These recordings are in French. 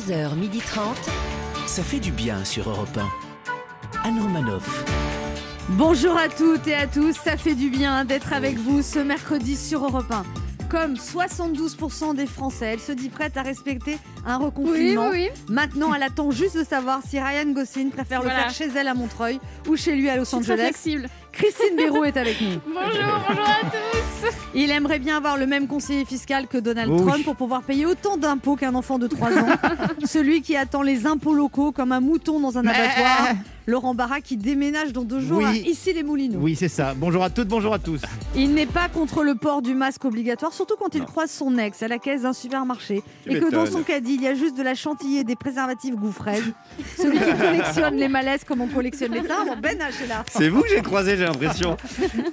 11h30. Ça fait du bien sur Europe 1. Anne Romanoff. Bonjour à toutes et à tous, ça fait du bien d'être avec vous ce mercredi sur Europe 1. Comme 72% des Français, elle se dit prête à respecter un reconfinement. Oui, oui, Maintenant, elle attend juste de savoir si Ryan Gosling préfère Voilà. le faire chez elle à Montreuil ou chez lui à Los suis très Angeles. flexible. Christine Béraud est avec nous. Bonjour, bonjour à tous. Il aimerait bien avoir le même conseiller fiscal que Donald. Trump pour pouvoir payer autant d'impôts qu'un enfant de 3 ans. Celui qui attend les impôts locaux comme un mouton dans un abattoir. Laurent Barra qui déménage dans deux jours Oui. à ici les Moulineaux. Oui, c'est ça. Bonjour à toutes, bonjour à tous. Il n'est pas contre le port du masque obligatoire, surtout quand il croise son ex à la caisse d'un supermarché et que dans son caddie, il y a juste de la chantilly et des préservatifs goût fraise. Celui qui collectionne les malaises comme on collectionne les timbres, Ben H est là. C'est vous que j'ai croisé, j'ai l'impression.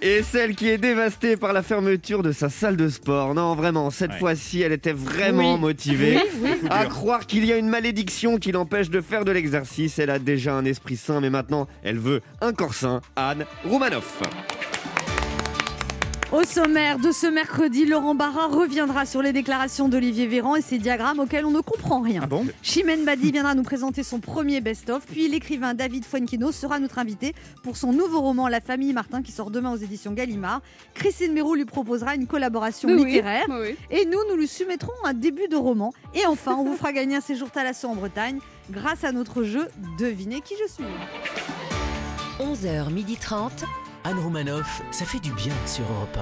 Et celle qui est dévastée par la fermeture de sa salle de sport. Non, vraiment, cette Ouais. fois-ci, elle était vraiment Oui. motivée. Oui, oui. À croire qu'il y a une malédiction qui l'empêche de faire de l'exercice. Elle a déjà un esprit sain, mais maintenant, elle veut un corps sain. Anne Roumanoff. Au sommaire de ce mercredi, Laurent Barra reviendra sur les déclarations d'Olivier Véran et ses diagrammes auxquels on ne comprend rien. Ah bon Chimène Badi viendra nous présenter son premier best-of, puis l'écrivain David Fuenquino sera notre invité pour son nouveau roman La famille Martin qui sort demain aux éditions Gallimard. Christine Béraud lui proposera une collaboration Oui, littéraire. oui. Et nous, nous lui soumettrons un début de roman. Et enfin, on vous fera gagner un séjour Thalasso en Bretagne grâce à notre jeu Devinez qui je suis. 11h30. Anne Romanoff, ça fait du bien sur Europe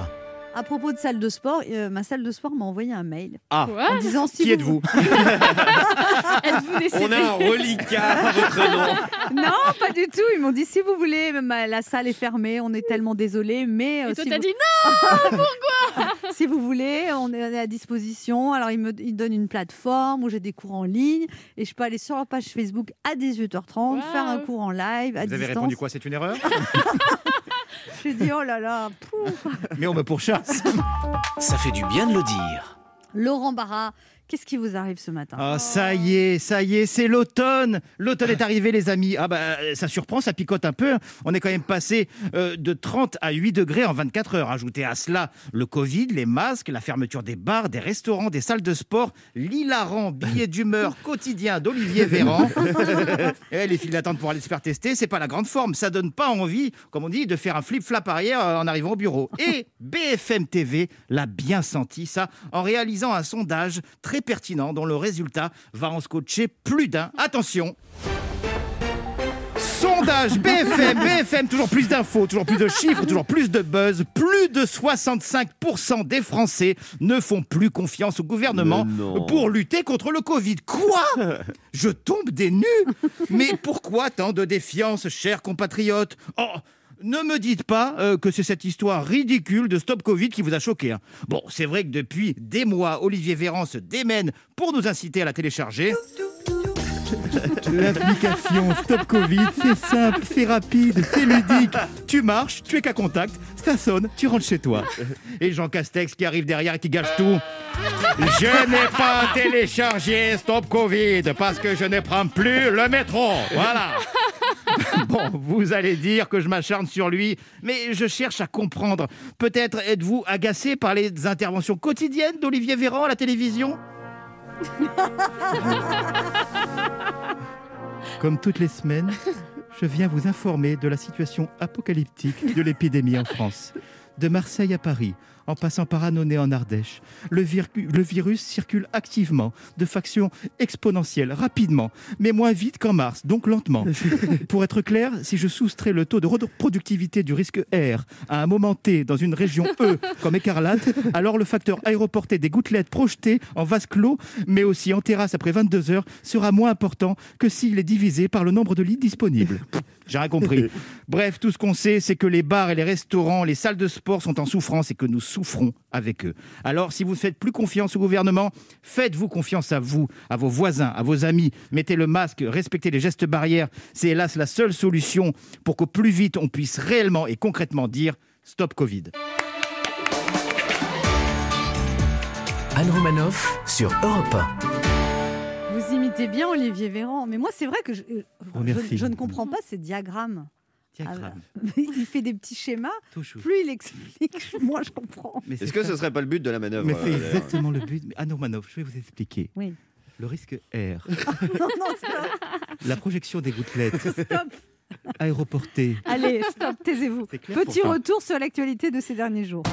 À propos de salle de sport, euh, ma salle de sport m'a envoyé un mail Ah, Quoi en disant si qui êtes-vous décédé On a un reliquat à votre nom. Non, pas du tout. Ils m'ont dit si vous voulez, euh, la salle est fermée, on est tellement désolé, mais euh, Et toi, si, t'as vous, dit non si vous voulez, on est à disposition. Alors ils me ils donnent une plateforme où j'ai des cours en ligne et je peux aller sur leur page Facebook à 18h30 Waouh. faire un cours en live à Vous avez répondu quoi C'est une erreur J'ai dit oh là là. pouf. Mais on me pourchasse. Ça fait du bien de le dire. Laurent Barra, qu'est-ce qui vous arrive ce matin Ah, ça y est, ça y est, c'est l'automne. L'automne est arrivé, les amis. Ah, bah, ça surprend, ça picote un peu. On est quand même passé euh, de 30 à 8 degrés en 24 heures. Ajoutez à cela le Covid, les masques, la fermeture des bars, des restaurants, des salles de sport, l'hilarant billet d'humeur quotidien d'Olivier Véran. Et les files d'attente pour aller se faire tester, c'est pas la grande forme. Ça donne pas envie, comme on dit, de faire un flip-flap arrière euh, en arrivant au bureau. Et BFM TV l'a bien senti, ça, en réalisant un sondage très pertinent dont le résultat va en scotcher plus d'un. Attention Sondage BFM, BFM, toujours plus d'infos, toujours plus de chiffres, toujours plus de buzz. Plus de 65% des Français ne font plus confiance au gouvernement pour lutter contre le Covid. Quoi? Je tombe des nues Mais pourquoi tant de défiance, chers compatriotes? Oh ne me dites pas euh, que c'est cette histoire ridicule de Stop Covid qui vous a choqué. hein. Bon, c'est vrai que depuis des mois, Olivier Véran se démène pour nous inciter à la télécharger. L'application Stop Covid, c'est simple, c'est rapide, c'est ludique. Tu marches, tu es qu'à contact, ça sonne, tu rentres chez toi. Et Jean Castex qui arrive derrière et qui gâche tout. Je n'ai pas téléchargé Stop Covid parce que je ne prends plus le métro. Voilà. Bon, vous allez dire que je m'acharne sur lui, mais je cherche à comprendre. Peut-être êtes-vous agacé par les interventions quotidiennes d'Olivier Véran à la télévision Comme toutes les semaines, je viens vous informer de la situation apocalyptique de l'épidémie en France. De Marseille à Paris, en passant par Annonay en Ardèche, le, vir- le virus circule activement, de faction exponentielle, rapidement, mais moins vite qu'en mars, donc lentement. Pour être clair, si je soustrais le taux de reproductivité du risque R à un moment T dans une région E comme écarlate, alors le facteur aéroporté des gouttelettes projetées en vase clos, mais aussi en terrasse après 22 heures, sera moins important que s'il est divisé par le nombre de lits disponibles. J'ai rien compris. Bref, tout ce qu'on sait, c'est que les bars et les restaurants, les salles de sport sont en souffrance et que nous souffrons avec eux. Alors, si vous ne faites plus confiance au gouvernement, faites-vous confiance à vous, à vos voisins, à vos amis. Mettez le masque, respectez les gestes barrières. C'est hélas la seule solution pour qu'au plus vite, on puisse réellement et concrètement dire stop Covid. Anne Romanoff sur Europe c'était bien Olivier Véran. Mais moi, c'est vrai que je, euh, oh, ne comprends pas ces diagrammes. Ah, il fait des petits schémas. Plus il explique, moi je comprends. Est-ce que ça. ce serait pas le but de la manœuvre Mais c'est euh, exactement le but. Ah non, manœuvre, je vais vous expliquer. Oui. Le risque R. Ah, non, non, la projection des gouttelettes. Stop. Aéroportée. Allez, stop, taisez-vous. Petit retour sur l'actualité de ces derniers jours.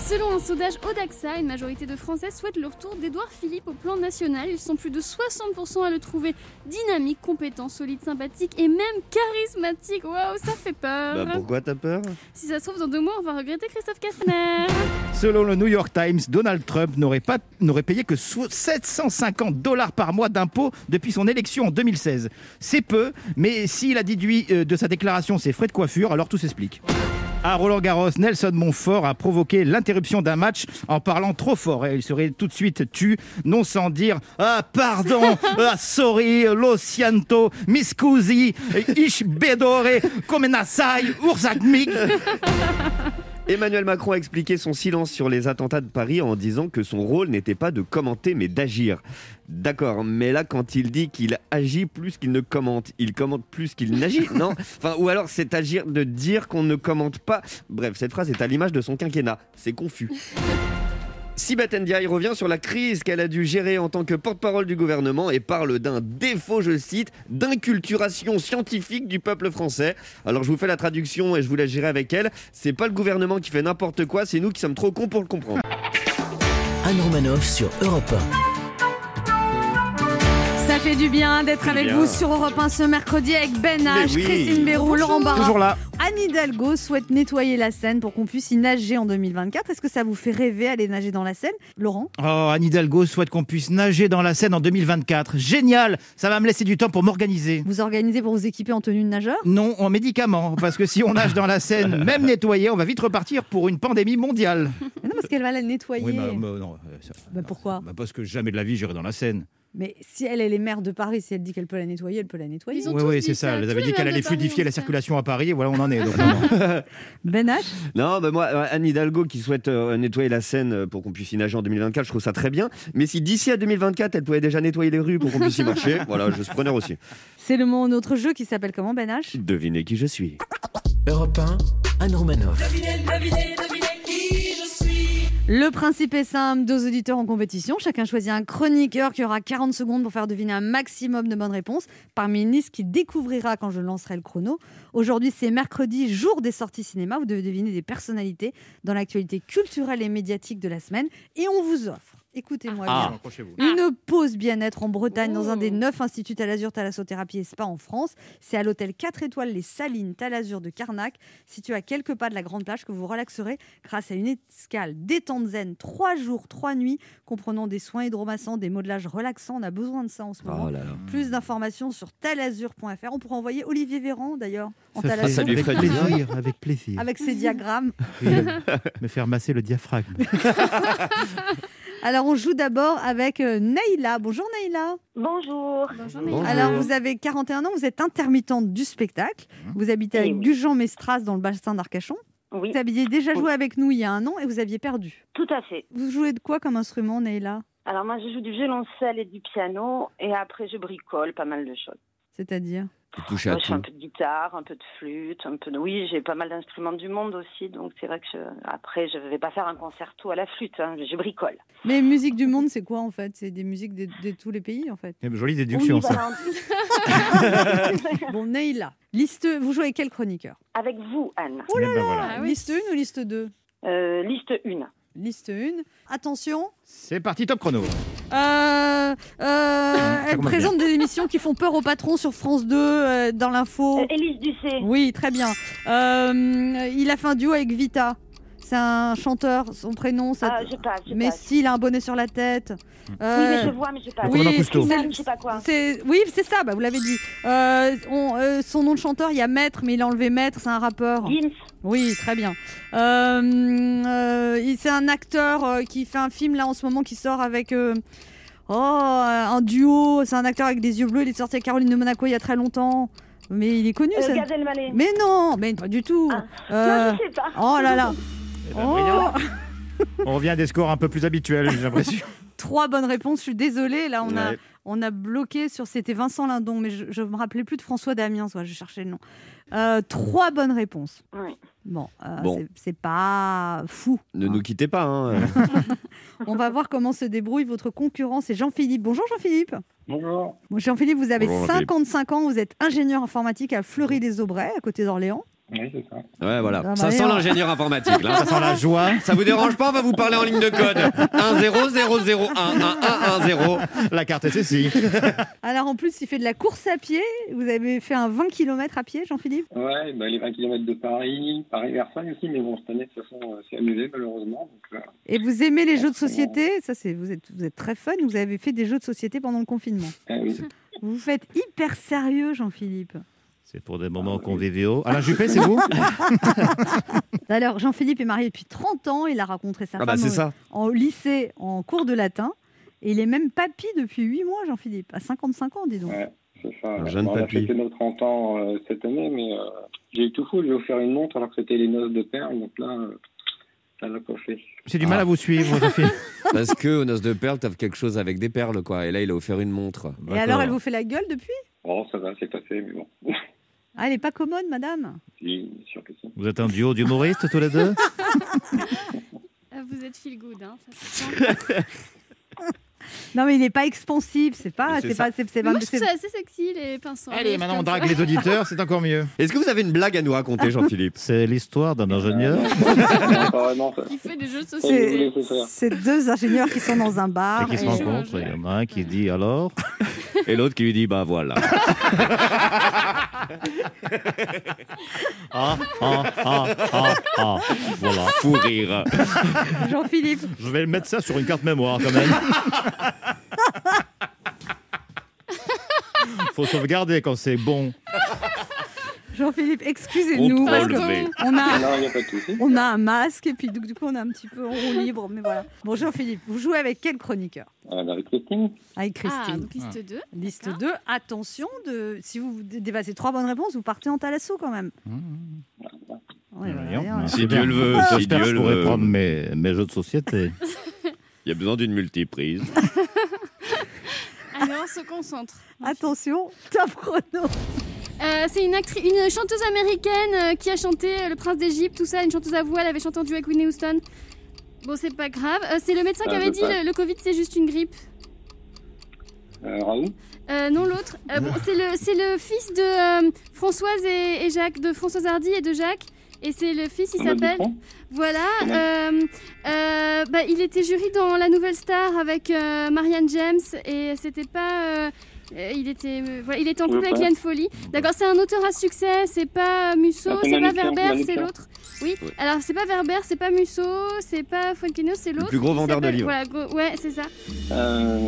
Selon un sondage Odaxa, une majorité de Français souhaitent le retour d'Édouard Philippe au plan national. Ils sont plus de 60% à le trouver dynamique, compétent, solide, sympathique et même charismatique. Waouh, ça fait peur. Bah pourquoi t'as peur? Si ça se trouve, dans deux mois, on va regretter Christophe Castaner. Selon le New York Times, Donald Trump n'aurait pas n'aurait payé que so- 750 dollars par mois d'impôts depuis son élection en 2016. C'est peu, mais s'il a déduit euh, de sa déclaration ses frais de coiffure, alors tout s'explique. À Roland Garros, Nelson Montfort a provoqué l'interruption d'un match en parlant trop fort. Et il serait tout de suite tu, non sans dire Ah, pardon, ah, sorry, lo siento, mi scusi, ich bedore, come nasai, urzagmik. Emmanuel Macron a expliqué son silence sur les attentats de Paris en disant que son rôle n'était pas de commenter mais d'agir. D'accord, mais là quand il dit qu'il agit plus qu'il ne commente, il commente plus qu'il n'agit, non Enfin, ou alors c'est agir de dire qu'on ne commente pas. Bref, cette phrase est à l'image de son quinquennat. C'est confus. Ndiaye revient sur la crise qu'elle a dû gérer en tant que porte-parole du gouvernement et parle d'un défaut, je cite, d'inculturation scientifique du peuple français. Alors je vous fais la traduction et je vous la gérer avec elle. C'est pas le gouvernement qui fait n'importe quoi, c'est nous qui sommes trop cons pour le comprendre. Anne Romanoff sur Europe Ça fait du bien d'être avec bien. vous sur Europe 1 ce mercredi avec Ben H, oui. Christine Béroux, Laurent Barra. Toujours là. Anne Hidalgo souhaite nettoyer la Seine pour qu'on puisse y nager en 2024. Est-ce que ça vous fait rêver aller nager dans la Seine? Laurent? Oh, Anne Hidalgo souhaite qu'on puisse nager dans la Seine en 2024. Génial Ça va me laisser du temps pour m'organiser. Vous organisez pour vous équiper en tenue de nageur? Non, en médicaments, parce que si on nage dans la Seine, même nettoyé, on va vite repartir pour une pandémie mondiale. Mais Non, parce qu'elle va la nettoyer. Oui, bah, bah, non, euh, ça- Bah, pourquoi? bah, Parce que jamais de la vie j'irai dans la Seine. Mais si elle, elle est maire de Paris, si elle dit qu'elle peut la nettoyer, elle peut la nettoyer. Ils ont Oui, tous oui, dit c'est ça. ça, Elle avait dit qu'elle allait Paris fluidifier la circulation à Paris, et voilà, on en est. donc, non, non. Ben H Non, bah moi, Anne Hidalgo qui souhaite euh, nettoyer la Seine euh, pour qu'on puisse y nager en 2024, je trouve ça très bien. Mais si d'ici à 2024, elle pouvait déjà nettoyer les rues pour qu'on puisse y marcher, voilà, je suis preneur aussi. C'est le mon autre jeu qui s'appelle comment Ben H? Devinez qui je suis. Europe 1, Anne Romanoff. Le principe est simple, deux auditeurs en compétition. Chacun choisit un chroniqueur qui aura 40 secondes pour faire deviner un maximum de bonnes réponses parmi une liste qui découvrira quand je lancerai le chrono. Aujourd'hui, c'est mercredi, jour des sorties cinéma. Vous devez deviner des personnalités dans l'actualité culturelle et médiatique de la semaine. Et on vous offre, écoutez-moi Ah. bien, une pause bien-être en Bretagne dans un des neuf instituts Talazur, Thalassothérapie et Spa en France. C'est à l'hôtel 4 étoiles Les Salines Talazur de Carnac, situé à quelques pas de la Grande Plage, que vous relaxerez grâce à une escale détente zen, 3 jours, 3 nuits, comprenant des soins hydromassants, des modelages relaxants. On a besoin de ça en ce moment. Oh là là. Plus d'informations sur talazur.fr. On pourra envoyer Olivier Véran d'ailleurs en Ça, talazur ça lui avec ferait plaisir, avec plaisir. avec ses diagrammes. Oui, me faire masser le diaphragme. Alors on joue d'abord avec euh, Naïla. Bonjour Naïla. Bonjour. Bonjour. Naïla. Alors, vous avez 41 ans, vous êtes intermittente du spectacle. Vous habitez Eh avec oui. Gujan-Mestras dans le bassin d'Arcachon. Oui, Vous aviez déjà joué avec nous il y a un an et vous aviez perdu. tout à fait. Vous jouez de quoi comme instrument, Neila Alors moi, je joue du violoncelle et du piano, et après, je bricole pas mal de choses. C'est-à-dire Tu touches à Moi, je fais un peu de guitare, un peu de flûte, un peu de... Oui, j'ai pas mal d'instruments du monde aussi, donc c'est vrai que je... après, je vais pas faire un concerto à la flûte, hein, je bricole. Mais musique du monde, c'est quoi en fait? C'est des musiques de, de tous les pays en fait? Eh ben, Jolie déduction, Oui, ça. Bon, Neila, liste, vous jouez avec quel chroniqueur? Avec vous, Anne. Eh ben, voilà. Ah oui. Liste 1 ou liste 2 Euh, liste 1. Liste 1. Attention, C'est parti, top chrono. Euh, euh, elle présente des émissions qui font peur aux patrons sur France 2, euh, dans l'info. Euh, Élise Ducé. Oui, très bien. Euh, il a fait un duo avec Vita. C'est un chanteur, son prénom. Ça... Ah, je passe, je mais passe. si, il a un bonnet sur la tête. Oui, Euh, mais je vois, mais je commandant oui, je sais pas quoi. c'est- oui, c'est ça, bah, vous l'avez dit. Euh, on- euh, son nom de chanteur, il y a Maître, mais il a enlevé Maître, c'est un rappeur. Gims. Oui, très bien. Euh, euh, il- c'est un acteur euh, qui fait un film là en ce moment qui sort avec euh, oh, un duo. C'est un acteur avec des yeux bleus. Il est sorti avec Caroline de Monaco il y a très longtemps. Mais il est connu. Euh, ça. Mais non, mais pas du tout. Ah. Euh, Non, je sais pas. oh là là. Eh ben, Oh. On revient à des scores un peu plus habituels, j'ai l'impression. trois bonnes réponses. Je suis désolée. Là, on, a, on a bloqué sur. C'était Vincent Lindon, mais je ne me rappelais plus de François Damiens. soit je cherchais le nom. Euh, trois bonnes réponses. Oui. Bon, euh, Bon. c'est- pas fou. Ne nous quittez pas. hein. On va voir comment se débrouille votre concurrent. C'est Jean-Philippe. Bonjour Jean-Philippe. Bonjour. Bon, Jean-Philippe, vous avez Bonjour, Jean-Philippe. 55 ans. Vous êtes ingénieur informatique à Fleury-les-Aubrais, à côté d'Orléans. Oui, c'est ça. Ouais, voilà. Ah, ça sent alors. l'ingénieur informatique. Là. Ça sent la joie. Ça vous dérange pas On va vous parler en ligne de code. 1 0 0 0 1 1 1 1 0. La carte SSI. Alors en plus, il fait de la course à pied. Vous avez fait un 20 km à pied, Jean-Philippe? Ouais, bah, les 20 km de Paris, Paris-Versailles aussi, mais bon, cette année, de toute façon, euh, c'est annulé, malheureusement. Donc, euh, Et vous aimez les jeux de société? Ça, c'est vous êtes, vous êtes très fun. Vous avez fait des jeux de société pendant le confinement. ah oui. Vous faites hyper sérieux, Jean-Philippe. C'est pour des moments conviviaux. Alain Juppé, c'est vous Alors, Jean-Philippe est marié depuis 30 ans. Il a rencontré sa Ah bah femme c'est au- ça. en lycée, en cours de latin. Et il est même papy depuis 8 mois, Jean-Philippe. À 55 ans, dis donc. Ouais, c'est ça. Un jeune Bon, on a papy. fêté nos 30 ans euh, cette année, mais euh, j'ai eu tout fou. J'ai offert une montre alors que c'était les noces de perles. Donc là, euh, ça l'a pas fait. J'ai du mal Ah. à vous suivre, Sophie. Parce que aux noces de perles, t'as quelque chose avec des perles, quoi. Et là, il a offert une montre. Et alors, elle vous fait la gueule depuis? Bon, ça va, c'est passé, mais bon. Ah, elle n'est pas commode, madame Si, bien sûr que si. Vous êtes un duo d'humoristes tous les deux Ah, Vous êtes feel good, hein, ça. Non, mais il n'est pas expansif. C'est pas. C'est pas. C'est c'est- Mais Moi, je c'est- trouve ça assez sexy, les pinceaux. Allez, maintenant on drague les auditeurs, c'est encore mieux. Est-ce que vous avez une blague à nous raconter, Jean-Philippe C'est l'histoire d'un ingénieur. Pas vraiment, ça. Il fait des jeux de C'est- société. c'est deux ingénieurs qui sont dans un bar. Et qui se rencontrent. Il y en a un qui dit alors Et l'autre qui lui dit Bah voilà. Ah, ah, ah, ah, ah. Voilà. Fou rire. Jean-Philippe, Je vais mettre ça sur une carte mémoire quand même. Faut sauvegarder quand c'est bon. Jean-Philippe, excusez-nous. On parce a, Non, il n'y a pas de souci. on a un masque et puis du du coup on a un petit peu en roue libre, mais voilà. Bon, Jean-Philippe, vous jouez avec quel chroniqueur? Euh, avec Christine Avec Ah, Christine. donc liste 2. Liste d'accord. 2, attention, de, si vous dé- dépassez trois bonnes réponses, vous partez en talasso quand même. Ouais, voilà, Voyons. ouais. Si Dieu le veut, si J'espère que Dieu je le pourrai veut. prendre mes, mes jeux de société. Il y a besoin d'une multiprise. Alors, on se concentre. Attention, top chrono. Euh, c'est une, chanteuse américaine euh, qui a chanté euh, Le Prince d'Égypte, tout ça, une chanteuse à voix, elle avait chanté en duo avec Whitney Houston. Bon, c'est pas grave. Euh, c'est le médecin qui Ah, avait je dit le, le Covid c'est juste une grippe. euh, Euh, non, l'autre. Euh, bon, c'est le, fils de euh, Françoise et, et Jacques, de Françoise Hardy et de Jacques. Et c'est le fils, il s'appelle. Voilà. Euh, euh, bah, il était jury dans La Nouvelle Star avec euh, Marianne James et c'était pas. euh, euh, il était, euh, voilà, il était en couple avec. Liane Folly. D'accord, c'est un auteur à succès. C'est pas Musso, Ah, c'est pas Verber, c'est l'autre. Oui. Ouais. Alors c'est pas Verber, c'est pas Musso, c'est pas Fuenquino, c'est l'autre. plus gros vendeur de livres. Voilà, gros- ouais, c'est ça. Euh,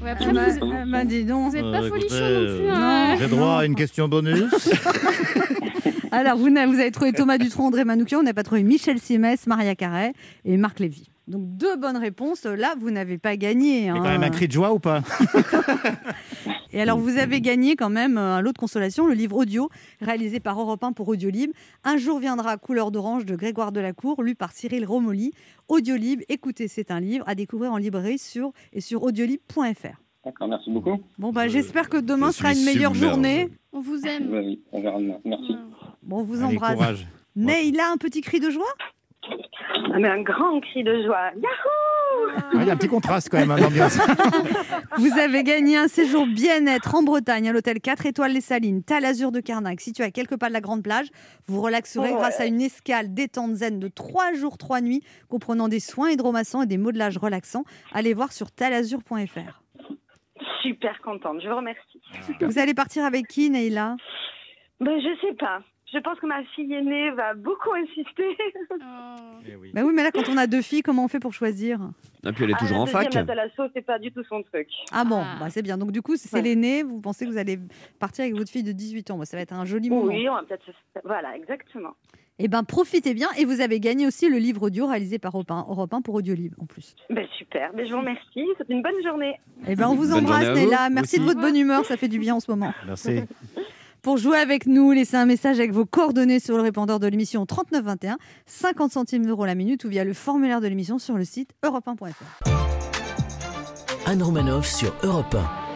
Ouais, après, Ah bah, vous, ah bah, dis donc. vous êtes pas folichon non plus. hein. J'ai droit à une question bonus. Alors, vous, vous avez trouvé Thomas Dutronc, André Manoukian, on n'a pas trouvé Michel Simès, Maria Carré et Marc Lévy. Donc, deux bonnes réponses. Là, vous n'avez pas gagné. Hein. quand même un cri de joie ou pas? Et alors, vous avez gagné quand même euh, un lot de consolation, le livre audio réalisé par Europe 1 pour Audiolib. Un jour viendra, couleur d'orange de Grégoire Delacour, lu par Cyril Romoli. Audiolib, écoutez, c'est un livre à découvrir en librairie sur et sur audiolib.fr. D'accord, merci beaucoup. Bon, bah, j'espère que demain je sera une meilleure submergé. journée. On vous aime. Oui, on verra demain. Merci. Bon, on vous Allez, embrasse. courage. Neila, un petit cri de joie Ah, mais un grand cri de joie. Yahoo Ah, Il y a un petit contraste quand même, hein, l'ambiance. Vous avez gagné un séjour bien-être en Bretagne à l'hôtel 4 étoiles Les Salines, Talazur de Carnac, situé à quelques pas de la Grande Plage. Vous relaxerez grâce à une escale détente zen de 3 jours, 3 nuits, comprenant des soins hydromassants et des modelages relaxants. Allez voir sur talazur.fr. Super contente, je vous remercie. Vous allez partir avec qui, Neila Ben, je sais pas. Je pense que ma fille aînée va beaucoup insister. Oh. Bah oui, mais là, quand on a deux filles, comment on fait pour choisir? Et puis elle est Ah, toujours en fac. la thalasso, c'est pas du tout son truc. Ah bon, Ah. bah c'est bien. Donc du coup, c'est Ouais. l'aîné. Vous pensez que vous allez partir avec votre fille de 18 ans? Bah, ça va être un joli moment. Oui, on va peut-être. Voilà, exactement. Eh ben, profitez bien. Et vous avez gagné aussi le livre audio réalisé par Europe 1, Europe 1 pour Audiolib, en plus. Ben, super. Ben, je vous remercie. C'est une bonne journée. Eh ben, on vous Bonne embrasse, Neila. Merci de aussi. votre bonne humeur. Ça fait du bien en ce moment. Merci. Pour jouer avec nous, laissez un message avec vos coordonnées sur le répondeur de l'émission 3921, 50 centimes d'euros la minute ou via le formulaire de l'émission sur le site europe1.fr. Anne Romanoff sur Europe 1.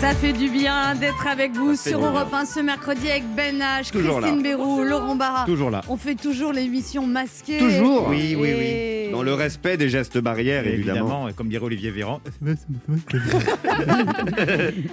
Ça fait du bien d'être avec vous sur Europe 1 ce mercredi avec Ben H, Christine Bérou, Laurent Barra. Toujours là. On fait toujours l'émission masquée. Toujours Oui, oui, Et- Dans le respect des gestes barrières, évidemment. Évidemment, comme dirait Olivier Véran.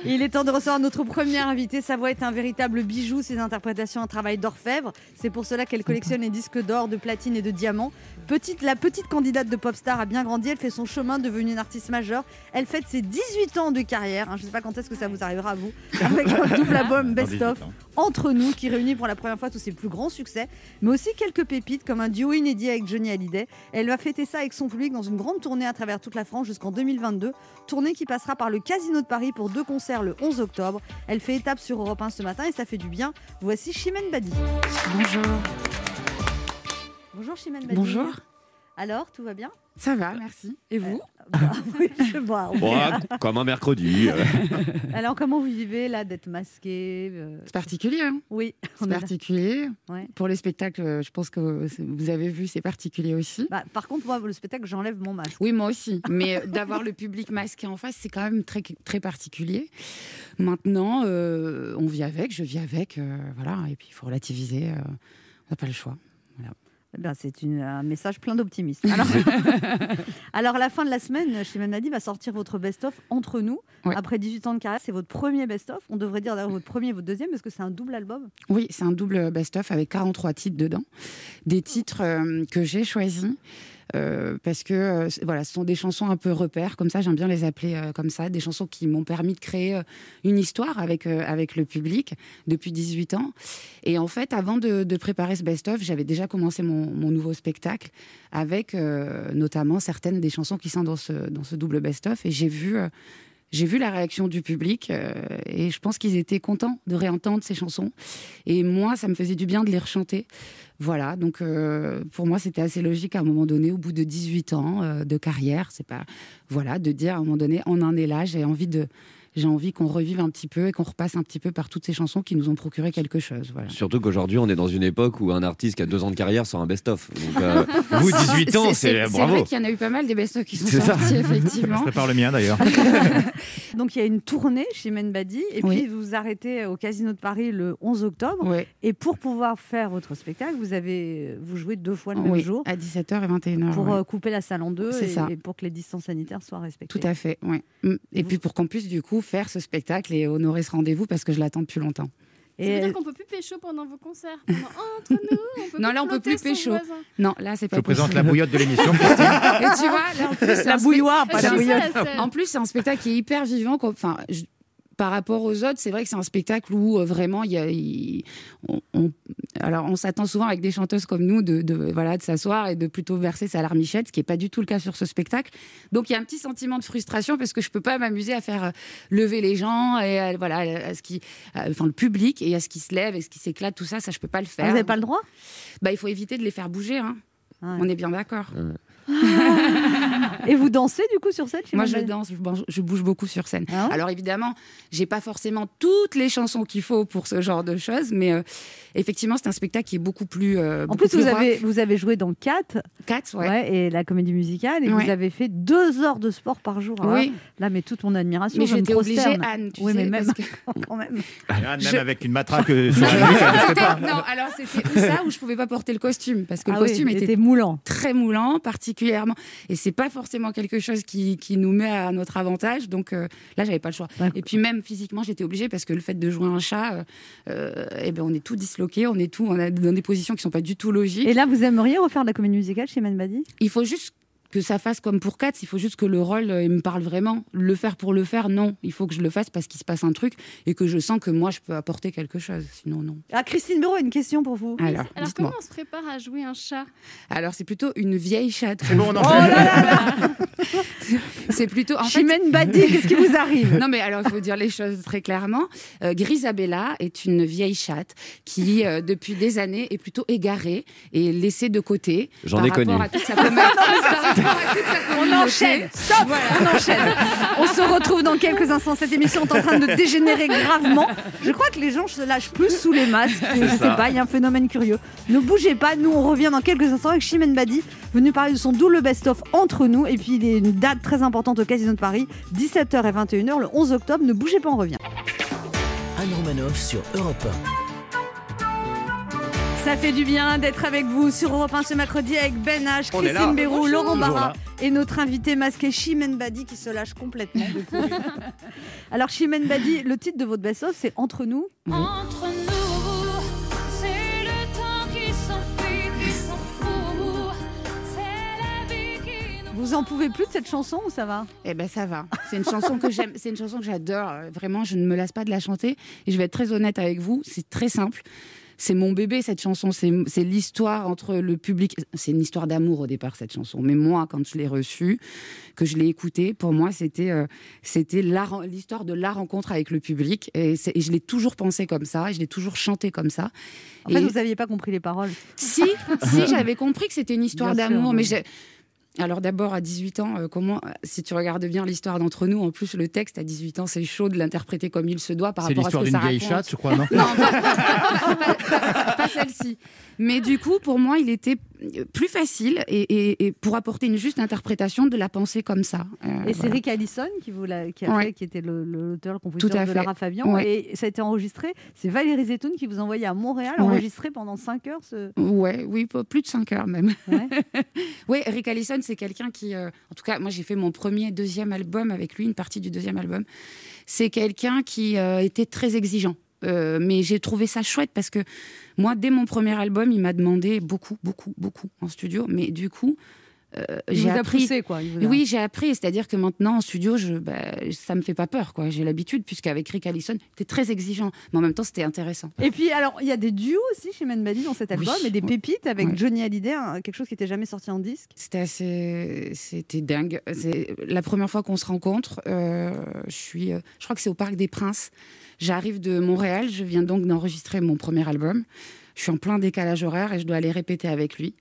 Il est temps de recevoir notre première invitée. Sa voix est un véritable bijou, ses interprétations un travail d'orfèvre. C'est pour cela qu'elle collectionne les disques d'or, de platine et de diamants. Petite, la petite candidate de Popstar a bien grandi. Elle fait son chemin, devenue une artiste majeure. Elle fête ses 18 ans de carrière. hein. Je ne sais pas quand est-ce que ça vous arrivera à vous. Avec un double album Dans Best 18 of ans. entre nous qui réunit pour la première fois tous ses plus grands succès, mais aussi quelques pépites comme un duo inédit avec Johnny Hallyday. Elle va fêter ça avec son public dans une grande tournée à travers toute la France jusqu'en 2022, tournée qui passera par le Casino de Paris pour deux concerts le 11 octobre. Elle fait étape sur Europe 1 ce matin et ça fait du bien. Voici Chimène Badi. Bonjour. Bonjour Chimène Badi. Bonjour. Alors, tout va bien? Ça va, merci. Et vous? Bah, oui, je vois. comme un mercredi. euh. Alors, comment vous vivez là d'être masqué euh, C'est particulier, hein? Oui, C'est particulier. Ouais. Pour les spectacles, euh, je pense que vous avez vu, c'est particulier aussi. Bah, par contre, moi, le spectacle, j'enlève mon masque. Oui, moi aussi. Mais euh, d'avoir le public masqué en face, c'est quand même très, très particulier. Maintenant, euh, on vit avec, je vis avec. euh, voilà. Et puis, il faut relativiser. euh, on n'a pas le choix. Eh ben, c'est un message plein d'optimisme. Alors, alors, à la fin de la semaine, Chimène Badi va sortir votre best-of entre nous. Après 18 ans de carrière, c'est votre premier best-of. On devrait dire d'ailleurs votre premier et votre deuxième parce que c'est un double album. Oui, c'est un double best-of avec 43 titres dedans. Des titres euh, que j'ai choisis. Euh, parce que euh, voilà, ce sont des chansons un peu repères, comme ça, j'aime bien les appeler euh, comme ça, des chansons qui m'ont permis de créer une histoire avec, avec le public depuis 18 ans. Et en fait, avant de, de préparer ce best-of, j'avais déjà commencé mon, mon nouveau spectacle avec notamment certaines des chansons qui sont dans ce, dans ce double best-of. Et j'ai vu, j'ai vu la réaction du public euh, et je pense qu'ils étaient contents de réentendre ces chansons. Et moi, ça me faisait du bien de les rechanter. Voilà, donc euh, pour moi, c'était assez logique à un moment donné, au bout de 18 ans euh, de carrière, c'est pas voilà, de dire à un moment donné, on en est là, j'ai envie de j'ai envie qu'on revive un petit peu et qu'on repasse un petit peu par toutes ces chansons qui nous ont procuré quelque chose. Voilà. Surtout qu'aujourd'hui, on est dans une époque où un artiste qui a deux ans de carrière sort un best-of. Euh, vous, 18 ans, c'est C'est bravo. vrai qu'il y en a eu pas mal des best-of qui sont C'est ça. sortis, Je effectivement. prépare le mien d'ailleurs. Donc, il y a une tournée Chimène Badi. Et Oui. puis, vous vous arrêtez au Casino de Paris le 11 octobre. Et pour pouvoir faire votre spectacle, vous, avez, vous jouez deux fois le même Oui, jour à 17h et 21h. pour euh, couper la salle en deux C'est et, ça. et pour que les distances sanitaires soient respectées. Tout à fait, ouais. Mm. Et vous- puis pour qu'on puisse du coup faire ce spectacle et honorer ce rendez-vous parce que je l'attends depuis longtemps. Ça veut Et dire qu'on peut plus pécho pendant vos concerts. Pendant oh, entre nous, on peut Non, là, on peut plotter plus pécho. voisin. Non, là c'est Je vous présente la possible. bouillotte de l'émission. Et tu vois, là en plus, c'est la bouilloire, pas la bouillotte. En plus, c'est un spectacle qui est hyper vivant. Enfin, je- par rapport aux autres, c'est vrai que c'est un spectacle où euh, vraiment il y a, on, on- alors on s'attend souvent avec des chanteuses comme nous de, de- voilà de s'asseoir et de plutôt verser sa larmichette, ce qui est pas du tout le cas sur ce spectacle. Donc il y a un petit sentiment de frustration parce que je peux pas m'amuser à faire euh, lever les gens et à, voilà à ce qui, à- enfin le public et à ce qui se lève et ce qui s'éclate, tout ça, ça je peux pas le Vous faire. n'avez pas le droit? Bah il faut éviter de les faire bouger. Hein. Ouais. On est bien d'accord. Et vous dansez du coup sur scène Moi, je danse, je bouge- beaucoup sur scène. Ah Alors évidemment, j'ai pas forcément toutes les chansons qu'il faut pour ce genre de choses, mais euh, effectivement, c'est un spectacle qui est beaucoup plus. euh, En plus, vous rock. avez, vous avez joué dans 4 quatre, ouais. ouais. et la comédie musicale et Ouais. vous avez fait deux heures de sport par jour. Alors Oui, Là, mais toute mon admiration, mais j'étais obligée. Anne, tu Oui, sais, mais même- parce que- quand même. Même Je- avec une matraque euh, sur non, la nuque, elle pas. non, alors c'était ça où je pouvais pas porter le costume parce que Ah le costume était était moulant. très moulant, particulièrement, et c'est pas forcément quelque chose qui, qui nous met à notre avantage. Donc euh, là, j'avais pas le choix. Ouais. Et puis même physiquement, j'étais obligée parce que le fait de jouer un chat, euh, euh, eh ben on est tout disloqué, on est tout, on est dans des positions qui sont pas du tout logiques. Et là, vous aimeriez refaire de la comédie musicale chez Badi Il faut juste que ça fasse comme pour Katz, il faut juste que le rôle euh, il me parle vraiment. Le faire pour le faire, non. Il faut que je le fasse parce qu'il se passe un truc et que je sens que moi je peux apporter quelque chose. Sinon, non. Ah, Christine Bureau, une question pour vous. Alors, Alors comment on se prépare à jouer un chat? Alors, c'est plutôt une vieille chatte. C'est bon, on Oh enchaîne. là là là C'est plutôt. En fait, Chimène Badi, qu'est-ce qui vous arrive? Non, mais alors il faut dire les choses très clairement. Euh, Grisabella est une vieille chatte qui, euh, depuis des années, est plutôt égarée et laissée de côté. J'en par ai rapport connu. À toute sa On enchaîne, stop, on enchaîne. On se retrouve dans quelques instants. Cette émission est en train de dégénérer gravement. Je crois que les gens se lâchent plus sous les masques. Je sais pas, il y a un phénomène curieux. Ne bougez pas, nous on revient dans quelques instants avec Chimène Badi. venu parler de son double best-of entre nous. Et puis, il est une date très importante au Casino de Paris, 17h et 21h, le 11 octobre. Ne bougez pas, on revient. Anne Romanoff sur Europe 1. Ça fait du bien d'être avec vous sur Europe 1 ce mercredi avec Ben H, Christine Bérou, Laurent Barra et notre invité masqué Chimène Badi qui se lâche complètement. Alors Chimène Badi, le titre de votre best-of c'est Entre nous. Entre nous, c'est le temps qui s'enfuit, qui s'en fout. C'est la vie qui nous Vous en pouvez plus de cette chanson ou ça va? Eh ben ça va. C'est une chanson que j'aime, c'est une chanson que j'adore. Vraiment, je ne me lasse pas de la chanter. Et je vais être très honnête avec vous, c'est très simple c'est mon bébé cette chanson, c'est l'histoire entre le public. C'est une histoire d'amour au départ cette chanson, mais moi quand je l'ai reçue, que je l'ai écoutée, pour moi c'était euh, c'était l'histoire de la rencontre avec le public et, je l'ai toujours pensé comme ça, et je l'ai toujours chanté comme ça. En fait, vous n'aviez pas compris les paroles. Si, si, j'avais compris que c'était une histoire d'amour, mais alors d'abord, à 18 ans, euh, comment, si tu regardes bien l'histoire d'entre nous, en plus le texte à 18 ans, c'est chaud de l'interpréter comme il se doit par rapport à ce que ça C'est l'histoire d'une vieille chatte, je crois, non Non, pas celle-ci. Mais du coup, pour moi, il était plus facile et, pour apporter une juste interprétation de la pensée comme ça. Euh, et c'est Rick Allison qui, vous qui, a fait, qui était l'auteur, le, compositeur de Lara Fabian. Et ça a été enregistré. C'est Valérie Zetoun qui vous envoyait à Montréal, enregistré pendant 5 heures. Ce... Ouais, oui, plus de 5 heures même. oui, Rick Allison, c'est quelqu'un qui. Euh, en tout cas, moi, j'ai fait mon premier, deuxième album avec lui, une partie du deuxième album. C'est quelqu'un qui euh, était très exigeant. Mais j'ai trouvé ça chouette parce que moi, dès mon premier album, il m'a demandé beaucoup, beaucoup, beaucoup en studio. Mais du coup, euh, j'ai appris. quoi. Oui, j'ai appris. C'est-à-dire que maintenant en studio, je, bah, ça me fait pas peur, quoi. J'ai l'habitude, puisqu'avec Rick Allison, c'était très exigeant, mais en même temps, c'était intéressant. Et puis, alors, il y a des duos aussi chez Man dans cet album, et des pépites avec Johnny Hallyday, quelque chose qui n'était jamais sorti en disque. C'était assez, c'était dingue. C'est la première fois qu'on se rencontre. Euh, je suis, euh, je crois que c'est au Parc des Princes. J'arrive de Montréal, je viens donc d'enregistrer mon premier album. Je suis en plein décalage horaire et je dois aller répéter avec lui.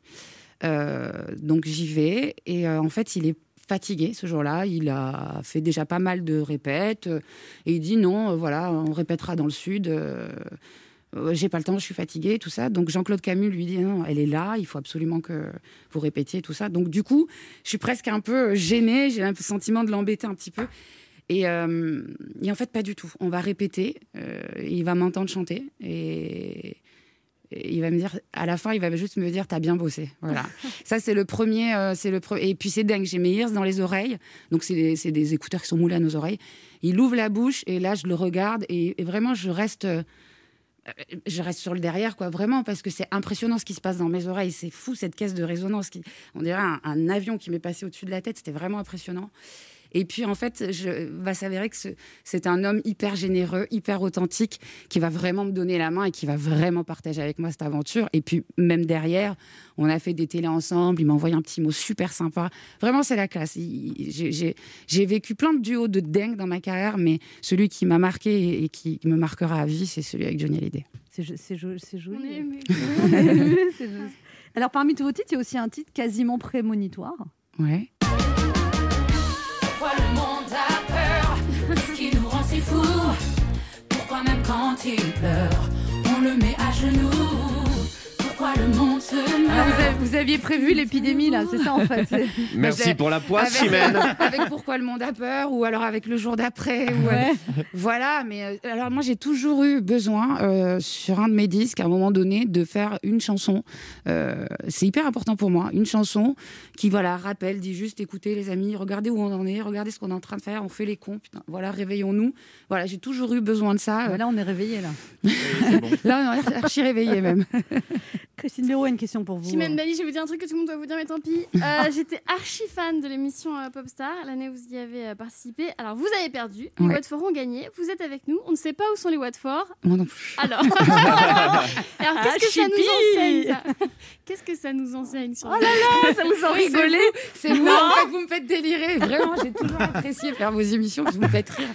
Euh, donc j'y vais et euh, en fait il est fatigué ce jour-là. Il a fait déjà pas mal de répètes et il dit non, euh, voilà, on répétera dans le sud. j'ai pas le temps, je suis fatigué, tout ça. Donc Jean-Claude Camus lui dit non, elle est là, il faut absolument que vous répétiez tout ça. Donc du coup, je suis presque un peu gênée, j'ai un sentiment de l'embêter un petit peu. Et, en fait, pas du tout. On va répéter. il va m'entendre chanter. Et, il va me dire, à la fin, il va juste me dire, t'as bien bossé. Voilà. ça, c'est le premier. Euh, c'est le Et puis, c'est dingue. J'ai mes ears dans les oreilles. Donc, c'est des, des, écouteurs qui sont moulés à nos oreilles. Il ouvre la bouche et là, je le regarde et, vraiment, je reste. Euh, je reste sur le derrière, quoi, vraiment, parce que c'est impressionnant ce qui se passe dans mes oreilles. C'est fou, cette caisse de résonance. Qui, on dirait un, un avion qui m'est passé au-dessus de la tête. C'était vraiment impressionnant. Et puis, en fait, je, va s'avérer que c'est un homme hyper généreux, hyper authentique, qui va vraiment me donner la main et qui va vraiment partager avec moi cette aventure. Et puis, même derrière, on a fait des télés ensemble. Il m'a envoyé un petit mot super sympa. Vraiment, c'est la classe. J'ai vécu plein de duos de dingue dans ma carrière, mais celui qui m'a marqué et qui me marquera à vie, c'est celui avec Johnny Hallyday. C'est joli. Alors, parmi tous vos titres, il y a aussi un titre quasiment prémonitoire. Ouais. Pourquoi le monde a peur Ce qui nous rend si fous. Pourquoi même quand il pleure On le met à genoux le monde se vous, aviez prévu l'épidémie là, c'est ça en fait. Merci pour la poisse, Chimène. Avec pourquoi le monde a peur, ou alors avec le jour d'après. Ouais. voilà, mais euh, alors moi j'ai toujours eu besoin euh, sur un de mes disques à un moment donné de faire une chanson. Euh, c'est hyper important pour moi, une chanson qui voilà rappelle, dit juste écoutez les amis, regardez où on en est, regardez ce qu'on est en train de faire, on fait les cons, putain, voilà réveillons-nous. Voilà, j'ai toujours eu besoin de ça. là on est réveillé là. là on est archi réveillé même. Christine Béraud a une question pour vous. Chimène Bali, je vais vous dire un truc que tout le monde doit vous dire, mais tant pis. Euh, j'étais archi fan de l'émission euh, Popstar l'année où vous y avez euh, participé. Alors, vous avez perdu, les ouais. Watford ont gagné, vous êtes avec nous, on ne sait pas où sont les Watford. Moi non plus. Alors, Alors qu'est-ce que ça nous enseigne Qu'est-ce que ça nous enseigne sur Oh là là, ça vous en rigolez C'est vous, en fait, vous me faites délirer. Vraiment, j'ai toujours apprécié faire vos émissions, vous me faites rire.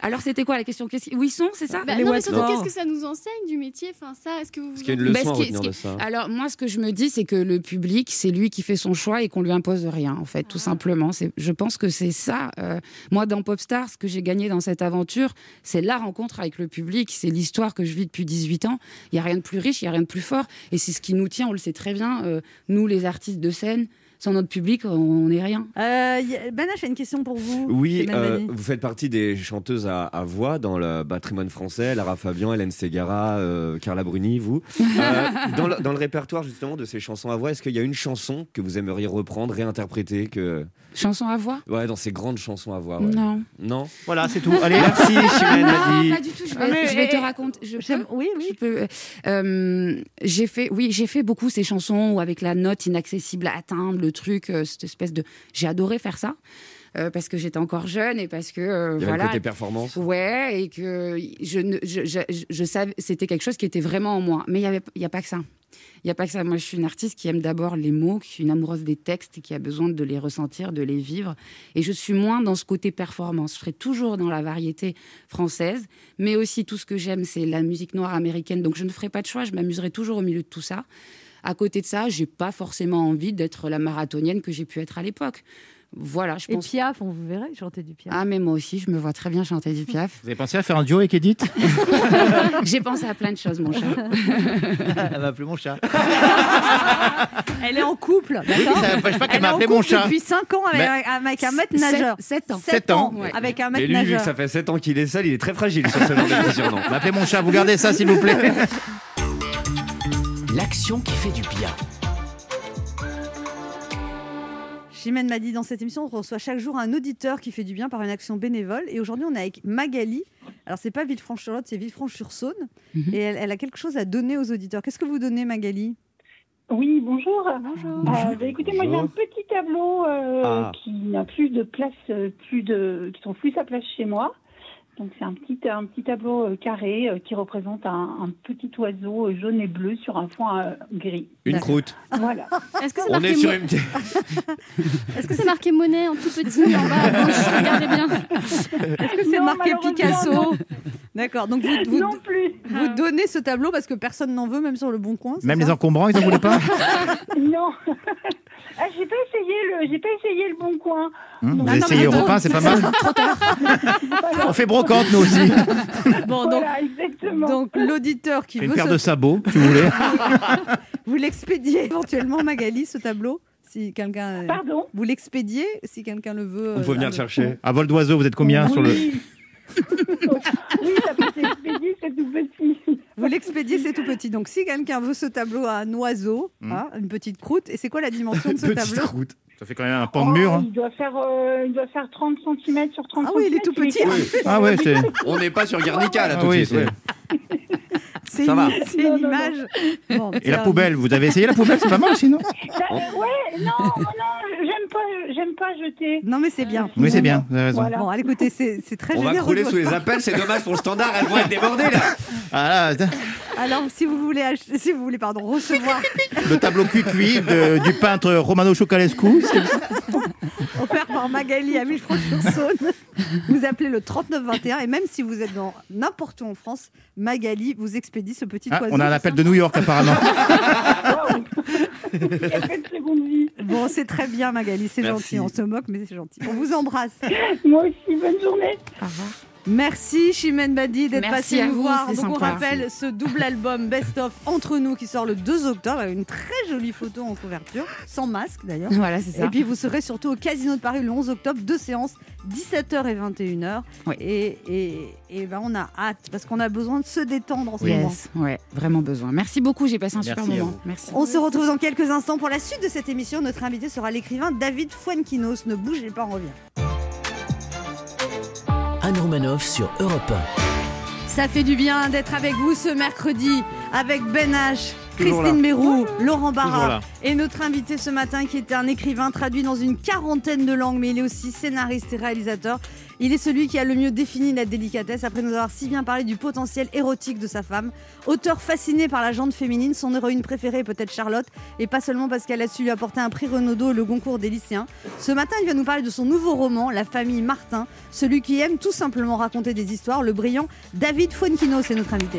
alors, c'était quoi la question? Où ils sont, c'est ça? Bah, non, mais surtout, qu'est-ce que ça nous enseigne du métier? Enfin, ça, est-ce que vous leçon Bah, à qui- de ça Alors moi, ce que je me dis, c'est que le public, c'est lui qui fait son choix et qu'on lui impose rien, en fait, Ah. tout simplement. C'est- Je pense que c'est ça. euh, moi, dans Popstar, ce que j'ai gagné dans cette aventure, c'est la rencontre avec le public, c'est l'histoire que je vis depuis 18 ans. Il n'y a rien de plus riche, il n'y a rien de plus fort. Et c'est ce qui nous tient, on le sait très bien, euh, nous, les artistes de scène. Sans notre public, on n'est rien. Euh, Banache a une question pour vous. Oui, euh, vous faites partie des chanteuses à, à voix dans le patrimoine français, Lara Fabian, Hélène Ségara, euh, Carla Bruni, vous. Euh, dans, le, dans le répertoire justement de ces chansons à voix, est-ce qu'il y a une chanson que vous aimeriez reprendre, réinterpréter que... Chanson à voix Ouais, dans ces grandes chansons à voix. ouais. Non. Non Voilà, c'est tout. Allez, Merci, Chimène Non, pas du tout. Je vais, mais- je vais te eh, raconter. Je peux Oui, oui. Je peux, euh, j'ai fait, oui, j'ai fait beaucoup ces chansons où avec la note inaccessible à atteindre, le truc, euh, cette espèce de. J'ai adoré faire ça euh, parce que j'étais encore jeune et parce que euh, Il y avait voilà. le côté performance. Ouais, et que je, ne, je, je, je- je savais, c'était quelque chose qui était vraiment en moi. Mais il y avait, il y a pas que ça. Il n'y a pas que ça. Moi, je suis une artiste qui aime d'abord les mots, qui est une amoureuse des textes et qui a besoin de les ressentir, de les vivre. Et je suis moins dans ce côté performance. Je serai toujours dans la variété française, mais aussi tout ce que j'aime, c'est la musique noire américaine. Donc, je ne ferai pas de choix. Je m'amuserai toujours au milieu de tout ça. À côté de ça, j'ai pas forcément envie d'être la marathonienne que j'ai pu être à l'époque. Voilà, je Et pense. Piaf, on vous verrait chanter du Piaf. Ah, mais moi aussi, je me vois très bien chanter du Piaf. Vous avez pensé à faire un duo avec Edith J'ai pensé à plein de choses, mon chat. Elle m'a appelé mon chat. Elle est en couple, d'accord Ça n'empêche pas qu'elle Elle m'a appelé mon chat. depuis 5 ans avec, Mais- avec un maître nageur. 7 ans. 7 ans. Ouais. avec un Mais maître lui, vu que ça fait 7 ans qu'il est seul, il est très fragile sur ce genre de surnom. M'appelez mon chat, vous gardez ça s'il vous plaît. L'action qui fait du bien. Chimène m'a dit dans cette émission, on reçoit chaque jour un auditeur qui fait du bien par une action bénévole. Et aujourd'hui, on est avec Magali. Alors, c'est pas Villefranche-sur-Lot, c'est Villefranche-sur-Saône. Mhm. Et elle, elle a quelque chose à donner aux auditeurs. Qu'est-ce que vous donnez, Magali? Oui, bonjour. Bonjour. Euh, bah, écoutez, moi j'ai un petit tableau euh, Ah. qui n'a plus de place, euh, plus de, qui sont plus sa place chez moi. Donc c'est un petit, un petit tableau euh, carré euh, qui représente un, un petit oiseau euh, jaune et bleu sur un fond gris. Une croûte. Voilà. Est-ce que c'est marqué, est une... Est-ce que c'est marqué monnaie en tout petit en bas à gauche? Regardez bien. Est-ce que c'est marqué Picasso? D'accord, donc vous, vous, non plus. vous donnez ce tableau parce que personne n'en veut, même sur le bon coin. Même les encombrants, ils en voulaient pas? Non. Ah, j'ai pas essayé le, j'ai pas essayé le bon coin. Hum, Vous avez essayé Europe trop- 1, c'est pas mal. On fait brocante, nous aussi. Bon, donc, Voilà, exactement. donc l'auditeur qui J'ai veut une paire ce- de sabots, si vous voulez. vous l'expédiez éventuellement, Magali, ce tableau si quelqu'un Pardon? vous l'expédiez si quelqu'un le veut. On peut euh, venir un le chercher. À vol d'oiseau, vous êtes combien sur le. Oui. oui, ça peut s'expédier, c'est tout petit. Vous l'expédiez, c'est tout petit. Donc, si quelqu'un veut ce tableau à un oiseau, Mhm. hein, une petite croûte, et c'est quoi la dimension de ce Petite tableau croûte. Ça fait quand même un pan de mur. Oh, hein. il, doit faire, euh, il doit faire 30 cm sur 30 Ah oui, il est tout petit. Oui. Ah ouais, c'est. On n'est pas sur Guernica là Ah tout de oui, suite. c'est- une, va. c'est Non, une non, non. image. Bon, Et la un- poubelle, vous avez essayé la poubelle, c'est pas mal sinon ouais, non, non, pas, j'aime pas jeter. Non, mais c'est bien. Oui, c'est bien, vous avez raison. Voilà. Bon, allez, écoutez, c'est c'est très On va crouler sous les appels, c'est dommage pour le standard, elles vont être débordées là. Ah là. Alors, si vous voulez, si vous voulez pardon, recevoir, le tableau cuit-cuit de- du peintre Romano Chocalescu. c'est- offert par Magali à Villefranche-sur-Saône, vous appelez le 3921. Et même si vous êtes dans n'importe où en France, Magali vous expédie ce petit Ah, oiseau. on a un appel de New York apparemment. Quelle seconde vie. Bon, c'est très bien, Magali, c'est gentil. On se moque, mais c'est gentil. On vous embrasse. Moi aussi, bonne journée. Au revoir. Merci Chimène Badi d'être à nous voir. Donc on sympa. rappelle ce double album Best of Entre nous qui sort le 2 octobre avec une très jolie photo en couverture, sans masque d'ailleurs. Voilà, c'est ça. Et puis vous serez surtout au Casino de Paris le 11 octobre, deux séances, 17h et 21h. Oui. Et, et, et ben on a hâte parce qu'on a besoin de se détendre en ce moment. Yes, ouais, vraiment besoin. Merci beaucoup, j'ai passé un Merci super moment. Merci. On se retrouve dans quelques instants pour la suite de cette émission. Notre invité sera l'écrivain David Fuenquinos. Ne bougez pas, on revient. Anne Romanoff sur Europe Ça fait du bien d'être avec vous ce mercredi avec Ben H, Christine Bérou, Laurent Barra et notre invité ce matin qui est un écrivain traduit dans une quarantaine de langues, mais il est aussi scénariste et réalisateur. Il est celui qui a le mieux défini la délicatesse après nous avoir si bien parlé du potentiel érotique de sa femme. Auteur fasciné par la jante féminine, son héroïne préférée est peut-être Charlotte, et pas seulement parce qu'elle a su lui apporter un prix Renaudot et le Goncourt des lycéens. Ce matin, il va nous parler de son nouveau roman, La famille Martin, celui qui aime tout simplement raconter des histoires. Le brillant David Fuenquinos est notre invité.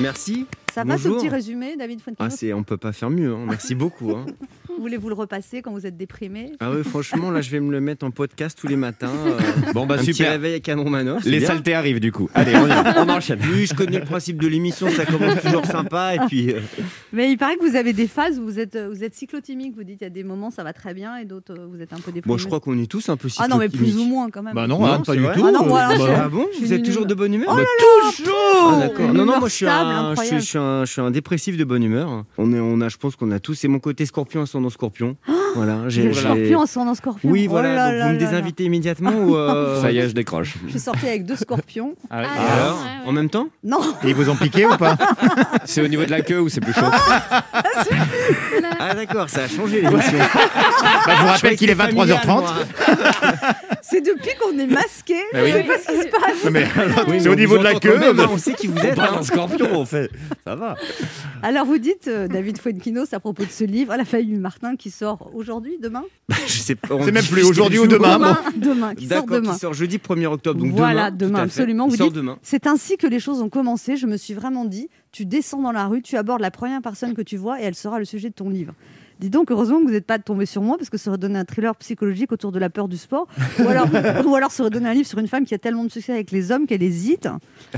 Merci. Ça va Bonjour. ce petit résumé, David Fuenquinos Ah, c'est, on peut pas faire mieux. hein. Merci beaucoup. hein. Voulez-vous le repasser quand vous êtes déprimé? Ah oui, franchement, là, je vais me le mettre en podcast tous les matins. euh, Bon, bah un petit super. réveil avec Canon Manor. c'est Les bien. saletés arrivent du coup. Allez, on, y va, on enchaîne. Oui, je connais le principe de l'émission, ça commence toujours sympa. Et puis, euh, Mais il paraît que vous avez des phases où vous êtes, euh, vous êtes cyclotimique. Vous dites il y a des moments ça va très bien et d'autres vous êtes un peu déprimé. bon, je crois qu'on est tous un peu Ah non, mais plus ou cyclotimiques. moins quand même. Bah non, Non, hein, pas du vrai tout. Ah non, voilà, Bah, Ah bon Vous êtes toujours de bonne humeur Oh là Bah, toujours Ah, Non, non, moi je suis, un, je, suis, incroyable. je suis un, je suis un dépressif de bonne humeur. On, est, on a, je pense qu'on a tous. C'est mon côté scorpion, ascendant scorpion. voilà. Vous j'ai- j'ai- scorpion, ascendant scorpion. Oui, Oh voilà. là donc là vous me désinvitez immédiatement ou euh, Ça y est, je décroche. Je suis sortie avec deux scorpions. Ah. Ah, alors. En même temps? Non, Et ils vous ont piqué ou pas? C'est au niveau de la queue ou c'est plus chaud? Ah d'accord, ça a changé l'émission. Bah, Je vous rappelle qu'il est 23h30. c'est depuis qu'on est masqué. Bah oui. Je sais pas ce qui se passe. Non, mais Oui, c'est au niveau de la queue. même, hein, on sait qui vous êtes. parle hein. scorpion, on fait. Ça va. Alors vous dites, euh, David Fuenquinos, à propos de ce livre, La famille Martin, qui sort aujourd'hui, demain Je sais pas. C'est même plus aujourd'hui ou demain. Demain, demain, qui sort demain. qui sort jeudi 1er octobre. Donc Voilà, demain. absolument. Vous sort dites- demain. C'est ainsi que les choses ont commencé. Je me suis vraiment dit, tu descends dans la rue, tu abordes la première personne que tu vois et elle sera le sujet de ton livre. Dis donc, heureusement que vous n'êtes pas tombé sur moi parce que ça aurait donné un thriller psychologique autour de la peur du sport. Ou alors, ou alors ça aurait donné un livre sur une femme qui a tellement de succès avec les hommes qu'elle hésite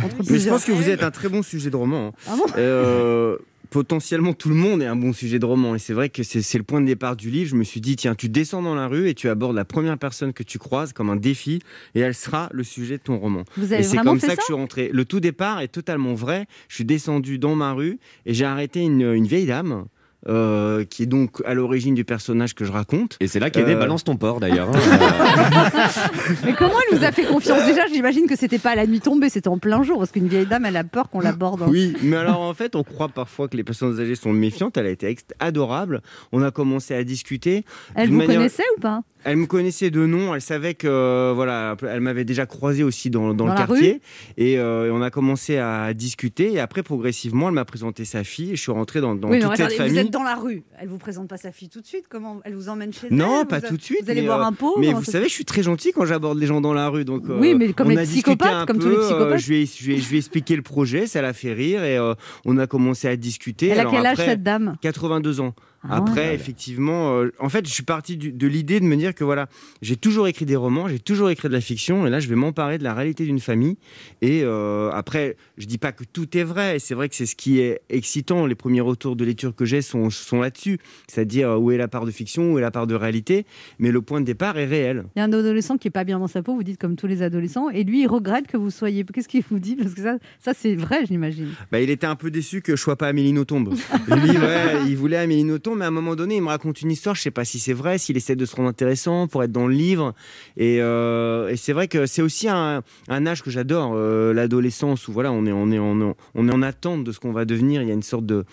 entre Mais je pense que vous êtes un très bon sujet de roman. hein. Ah bon Euh, potentiellement tout le monde est un bon sujet de roman et c'est vrai que c'est c'est le point de départ du livre. Je me suis dit tiens tu descends dans la rue et tu abordes la première personne que tu croises comme un défi et elle sera le sujet de ton roman. Vous Et avez c'est vraiment comme fait ça, ça, que je suis rentré. Le tout départ est totalement vrai. Je suis descendu dans ma rue et j'ai arrêté une, une vieille dame. Euh, qui est donc à l'origine du personnage que je raconte. Et c'est là qu'est né Euh, Balance ton porc d'ailleurs. hein. Mais comment elle vous a fait confiance? Déjà, j'imagine que c'était pas à la nuit tombée, c'était en plein jour parce qu'une vieille dame, elle a peur qu'on l'aborde. en- Oui, mais alors en fait, on croit parfois que les personnes âgées sont méfiantes. Elle a été adorable. On a commencé à discuter. Elle vous manière- connaissait ou pas? Elle me connaissait de nom, elle savait que euh, voilà, elle m'avait déjà croisé aussi dans, dans Dans le quartier et euh, on a commencé à discuter et après progressivement elle m'a présenté sa fille et je suis rentré dans, dans Oui, mais cette regardez, vous famille. êtes dans la rue. Elle vous présente pas sa fille tout de suite. Comment Elle vous emmène chez Non, elle pas Vous- tout de suite. Vous allez boire euh, un pot Mais un vous savez, je suis très gentil quand j'aborde les gens dans la rue. Donc, Oui, mais comme les psychopathes, comme tous les psychopathes. je, lui ai, je, lui ai- je lui ai expliqué le projet, ça l'a fait rire et on a commencé à discuter. Elle a Alors quel âge après, cette dame? 82 ans. Ah Après, ouais. effectivement, euh, en fait, je suis parti du- de l'idée de me dire que voilà, j'ai toujours écrit des romans, j'ai toujours écrit de la fiction, et là, je vais m'emparer de la réalité d'une famille. Et euh, après, je dis pas que tout est vrai, et c'est vrai que c'est ce qui est excitant. Les premiers retours de lecture que j'ai sont, sont là-dessus, c'est-à-dire euh, où est la part de fiction, où est la part de réalité, mais le point de départ est réel. Il y a un adolescent qui est pas bien dans sa peau, vous dites comme tous les adolescents, et lui, il regrette que vous soyez. Qu'est-ce qu'il vous dit? Parce que ça, ça c'est vrai, j'imagine. Bah, il était un peu déçu que je sois pas Amélie Nothomb. Lui, ouais, il voulait Amélie Nothomb, mais à un moment donné, il me raconte une histoire. Je sais pas si c'est vrai, s'il essaie de se rendre intéressant pour être dans le livre. Et, euh, c'est vrai que c'est aussi un, âge que j'adore, euh, l'adolescence, où voilà, on est, on est, on est en attente de ce qu'on va devenir. Il y a une sorte de,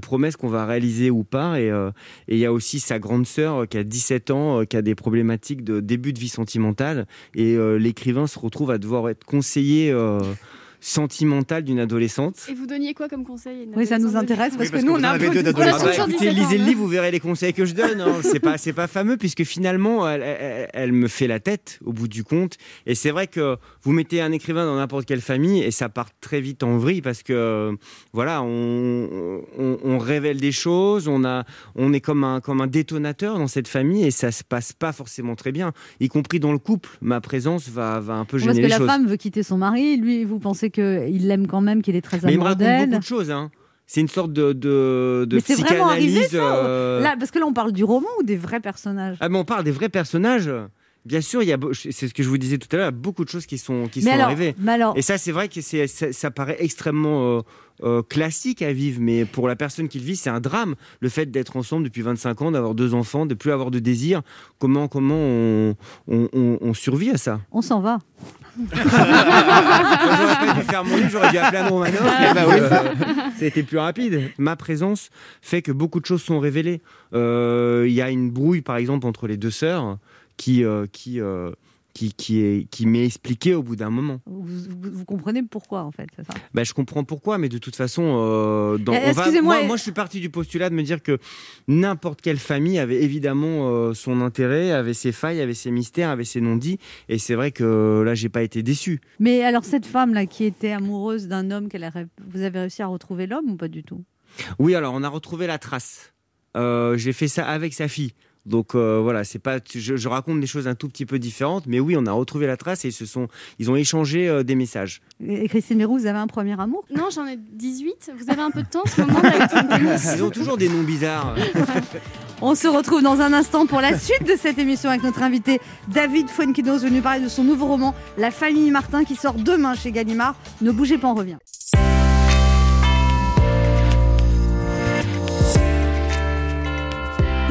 promesse qu'on va réaliser ou pas. Et, euh, et il y a aussi sa grande sœur qui a 17 ans, qui a des problématiques de début de vie sentimentale. Et l'écrivain se retrouve à devoir être conseiller. Euh, sentimental d'une adolescente. Et vous donniez quoi comme conseil Oui, ça nous intéresse parce parce que que nous, on a un peu deux de- d'adolescents. Ah bah, toujours écoutez, 17 ans, lisez le livre, vous verrez les conseils que je donne. hein. C'est pas, c'est pas fameux puisque finalement, elle, elle- elle me fait la tête au bout du compte. Et c'est vrai que vous mettez un écrivain dans n'importe quelle famille et ça part très vite en vrille parce que voilà, on, on- on révèle des choses, on a, on est comme un, comme un détonateur dans cette famille et ça se passe pas forcément très bien, y compris dans le couple. Ma présence va, va un peu Parce gêner que les la choses. femme veut quitter son mari, lui, vous pensez qu'il l'aime quand même, qu'il est très Mais il me amoureux raconte beaucoup de choses. Hein. C'est une sorte de, de, de Mais c'est vraiment arrivé psychanalyse. ça euh, Là, parce que là, on parle du roman ou des vrais personnages? Ah, mais on parle des vrais personnages. Bien sûr, il y a, beau- c'est ce que je vous disais tout à l'heure, il y a beaucoup de choses qui sont, qui Mais sont alors, arrivées. mais alors, Et ça, c'est vrai que c'est, ça, ça paraît extrêmement euh, euh, classique à vivre, mais pour la personne qui le vit, c'est un drame. Le fait d'être ensemble depuis 25 ans, d'avoir deux enfants, de plus avoir de désir, comment, comment on, on, on- on survit à ça? On s'en va. J'aurais pas dû faire mon livre, j'aurais dû appeler. Ah, ça a été plus rapide. Ma présence fait que beaucoup de choses sont révélées. Euh, Il y a une brouille, par exemple, entre les deux sœurs qui, euh, qui, euh, qui, qui, est, qui m'est expliqué au bout d'un moment. Vous, vous- vous comprenez pourquoi, en fait, ça? Bah, je comprends pourquoi, mais de toute façon, euh, dans- on va- excusez-moi, moi, moi, je suis parti du postulat de me dire que n'importe quelle famille avait évidemment euh, son intérêt, avait ses failles, avait ses mystères, avait ses non-dits. Et c'est vrai que là, j'ai pas été déçu. Mais alors, cette femme-là qui était amoureuse d'un homme, qu'elle a vous avez réussi à retrouver l'homme ou pas du tout? Oui, alors on a retrouvé la trace. Euh, j'ai fait ça avec sa fille. Donc euh, voilà, c'est pas, je, je raconte des choses un tout petit peu différentes, mais oui, on a retrouvé la trace et ils se sont, ils ont échangé euh, des messages. Et Christine Mérou, vous avez un premier amour? Non, j'en ai 18. Vous avez un peu de temps en ce moment avec ton tennis Ils ont toujours des noms bizarres. On se retrouve dans un instant pour la suite de cette émission avec notre invité David Fuenquinos, venu parler de son nouveau roman La famille Martin qui sort demain chez Gallimard. Ne bougez pas, on revient.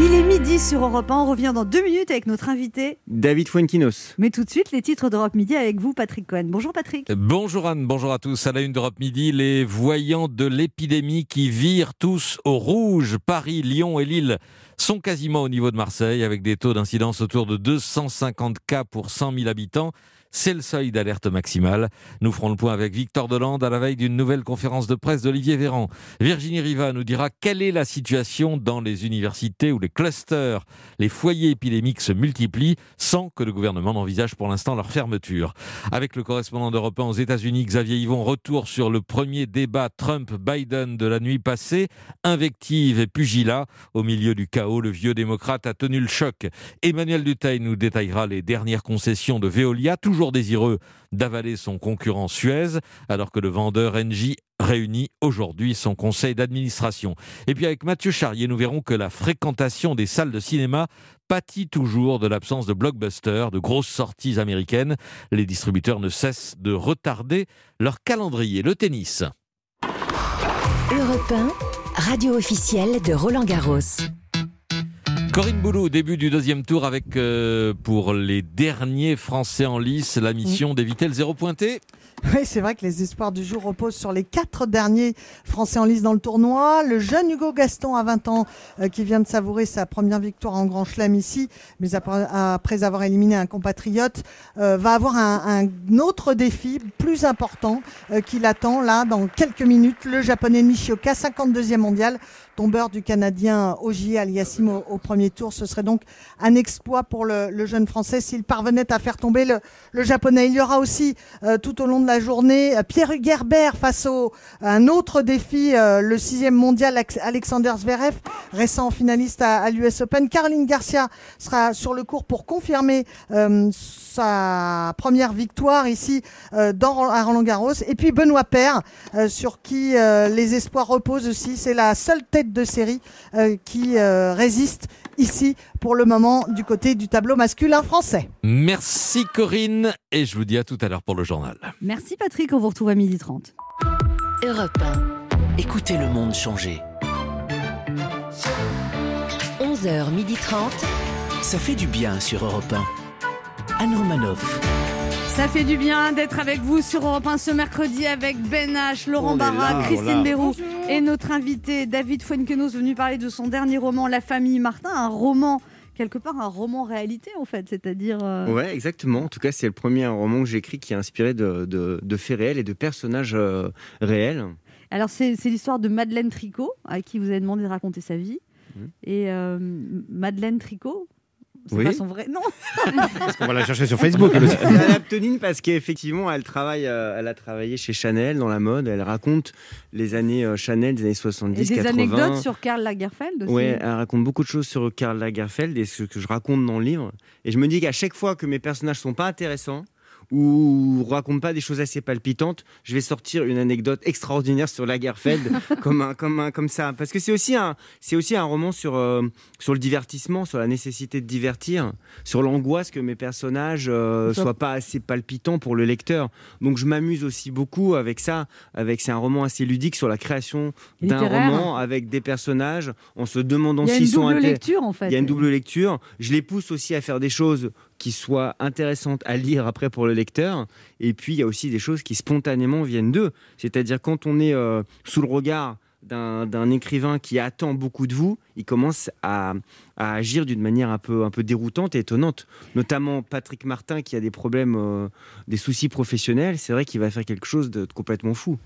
Il est midi sur Europe 1, on revient dans deux minutes avec notre invité. David Fuenquinos. Mais tout de suite, les titres d'Europe Midi avec vous, Patrick Cohen. Bonjour Patrick. Bonjour Anne, bonjour à tous. À la une d'Europe Midi, les voyants de l'épidémie qui virent tous au rouge. Paris, Lyon et Lille sont quasiment au niveau de Marseille avec des taux d'incidence autour de 250 cas pour 100 000 habitants. C'est le seuil d'alerte maximale. Nous ferons le point avec Victor Delande à la veille d'une nouvelle conférence de presse d'Olivier Véran. Virginie Riva nous dira quelle est la situation dans les universités où les clusters, les foyers épidémiques se multiplient sans que le gouvernement n'envisage pour l'instant leur fermeture. Avec le correspondant d'Europe 1 aux États-Unis, Xavier Yvon, retour sur le premier débat Trump-Biden de la nuit passée. Invective et pugilat. Au milieu du chaos, le vieux démocrate a tenu le choc. Emmanuel Duteil nous détaillera les dernières concessions de Veolia, toujours désireux d'avaler son concurrent Suez, alors que le vendeur Engie réunit aujourd'hui son conseil d'administration. Et puis avec Mathieu Charrier, nous verrons que la fréquentation des salles de cinéma pâtit toujours de l'absence de blockbusters, de grosses sorties américaines. Les distributeurs ne cessent de retarder leur calendrier. Le tennis. Europe 1, radio officielle de Roland Garros. Corinne Boulou, début du deuxième tour avec, euh, pour les derniers Français en lice, la mission d'éviter le zéro pointé. Oui, c'est vrai que les espoirs du jour reposent sur les quatre derniers Français en lice dans le tournoi. Le jeune Hugo Gaston, à 20 ans, euh, qui vient de savourer sa première victoire en Grand Chelem ici, mais après, après avoir éliminé un compatriote, euh, va avoir un, un autre défi plus important euh, qui l'attend là dans quelques minutes. Le japonais Nishioka, 52e mondial, tombeur du Canadien Ogier Aliassim au, au premier tour. Ce serait donc un exploit pour le, le jeune Français s'il parvenait à faire tomber le, le Japonais. Il y aura aussi euh, tout au long de la journée Pierre Hugerbert face au un autre défi, euh, le sixième mondial Alex- Alexander Zverev, récent finaliste à, à l'US Open. Caroline Garcia sera sur le cours pour confirmer euh, sa première victoire ici euh, dans, à Roland Garros. Et puis Benoît Paire, euh, sur qui euh, les espoirs reposent aussi. C'est la seule tête de série euh, qui euh, résiste ici pour le moment du côté du tableau masculin français. Merci Corinne et je vous dis à tout à l'heure pour le journal. Merci Patrick, on vous retrouve à 12h30. Europe Écoutez le monde changer. 1, 11h30. Ça fait du bien sur Europe 1. Anne Romanoff. Ça fait du bien d'être avec vous sur Europe 1 ce mercredi avec Ben H, Laurent Barra, Christine. Béroux et notre invité David Fuenquenos venu parler de son dernier roman La famille Martin, un roman quelque part un roman réalité en fait, c'est-à-dire euh, Ouais, exactement. En tout cas, c'est le premier roman que j'écris qui est inspiré de, de- de faits réels et de personnages euh, réels. Alors c'est l'histoire de Madeleine Tricot à qui vous avez demandé de raconter sa vie Mhm. et euh, Madeleine Tricot c'est Oui. pas son vrai nom. Parce qu'on va la chercher sur Facebook, aptonine parce qu'effectivement, elle travaille, euh, elle a travaillé chez Chanel dans la mode. Elle raconte les années euh, Chanel des années 70, Et des 80. anecdotes sur Karl Lagerfeld aussi. Ouais, elle raconte beaucoup de choses sur Karl Lagerfeld et ce que je raconte dans le livre. Et je me dis qu'à chaque fois que mes personnages sont pas intéressants ou racontent pas des choses assez palpitantes, je vais sortir une anecdote extraordinaire sur Lagerfeld comme un, comme un, comme ça. Parce que c'est aussi un, c'est aussi un roman sur euh, sur le divertissement, sur la nécessité de divertir, sur l'angoisse que mes personnages euh, soient pas assez palpitants pour le lecteur. Donc je m'amuse aussi beaucoup avec ça. Avec c'est un roman assez ludique sur la création d'un roman avec des personnages en se demandant Il y a s'ils une sont double lecture, en fait. Il y a une double lecture. Je les pousse aussi à faire des choses qui soient intéressantes à lire après pour le lecteur. Et puis il y a aussi des choses qui spontanément viennent d'eux. C'est-à-dire quand on est euh, sous le regard d'un écrivain qui attend beaucoup de vous, il commence à, agir d'une manière un peu, un peu déroutante et étonnante. Notamment Patrick Martin qui a des problèmes, euh, des soucis professionnels. C'est vrai qu'il va faire quelque chose de complètement fou.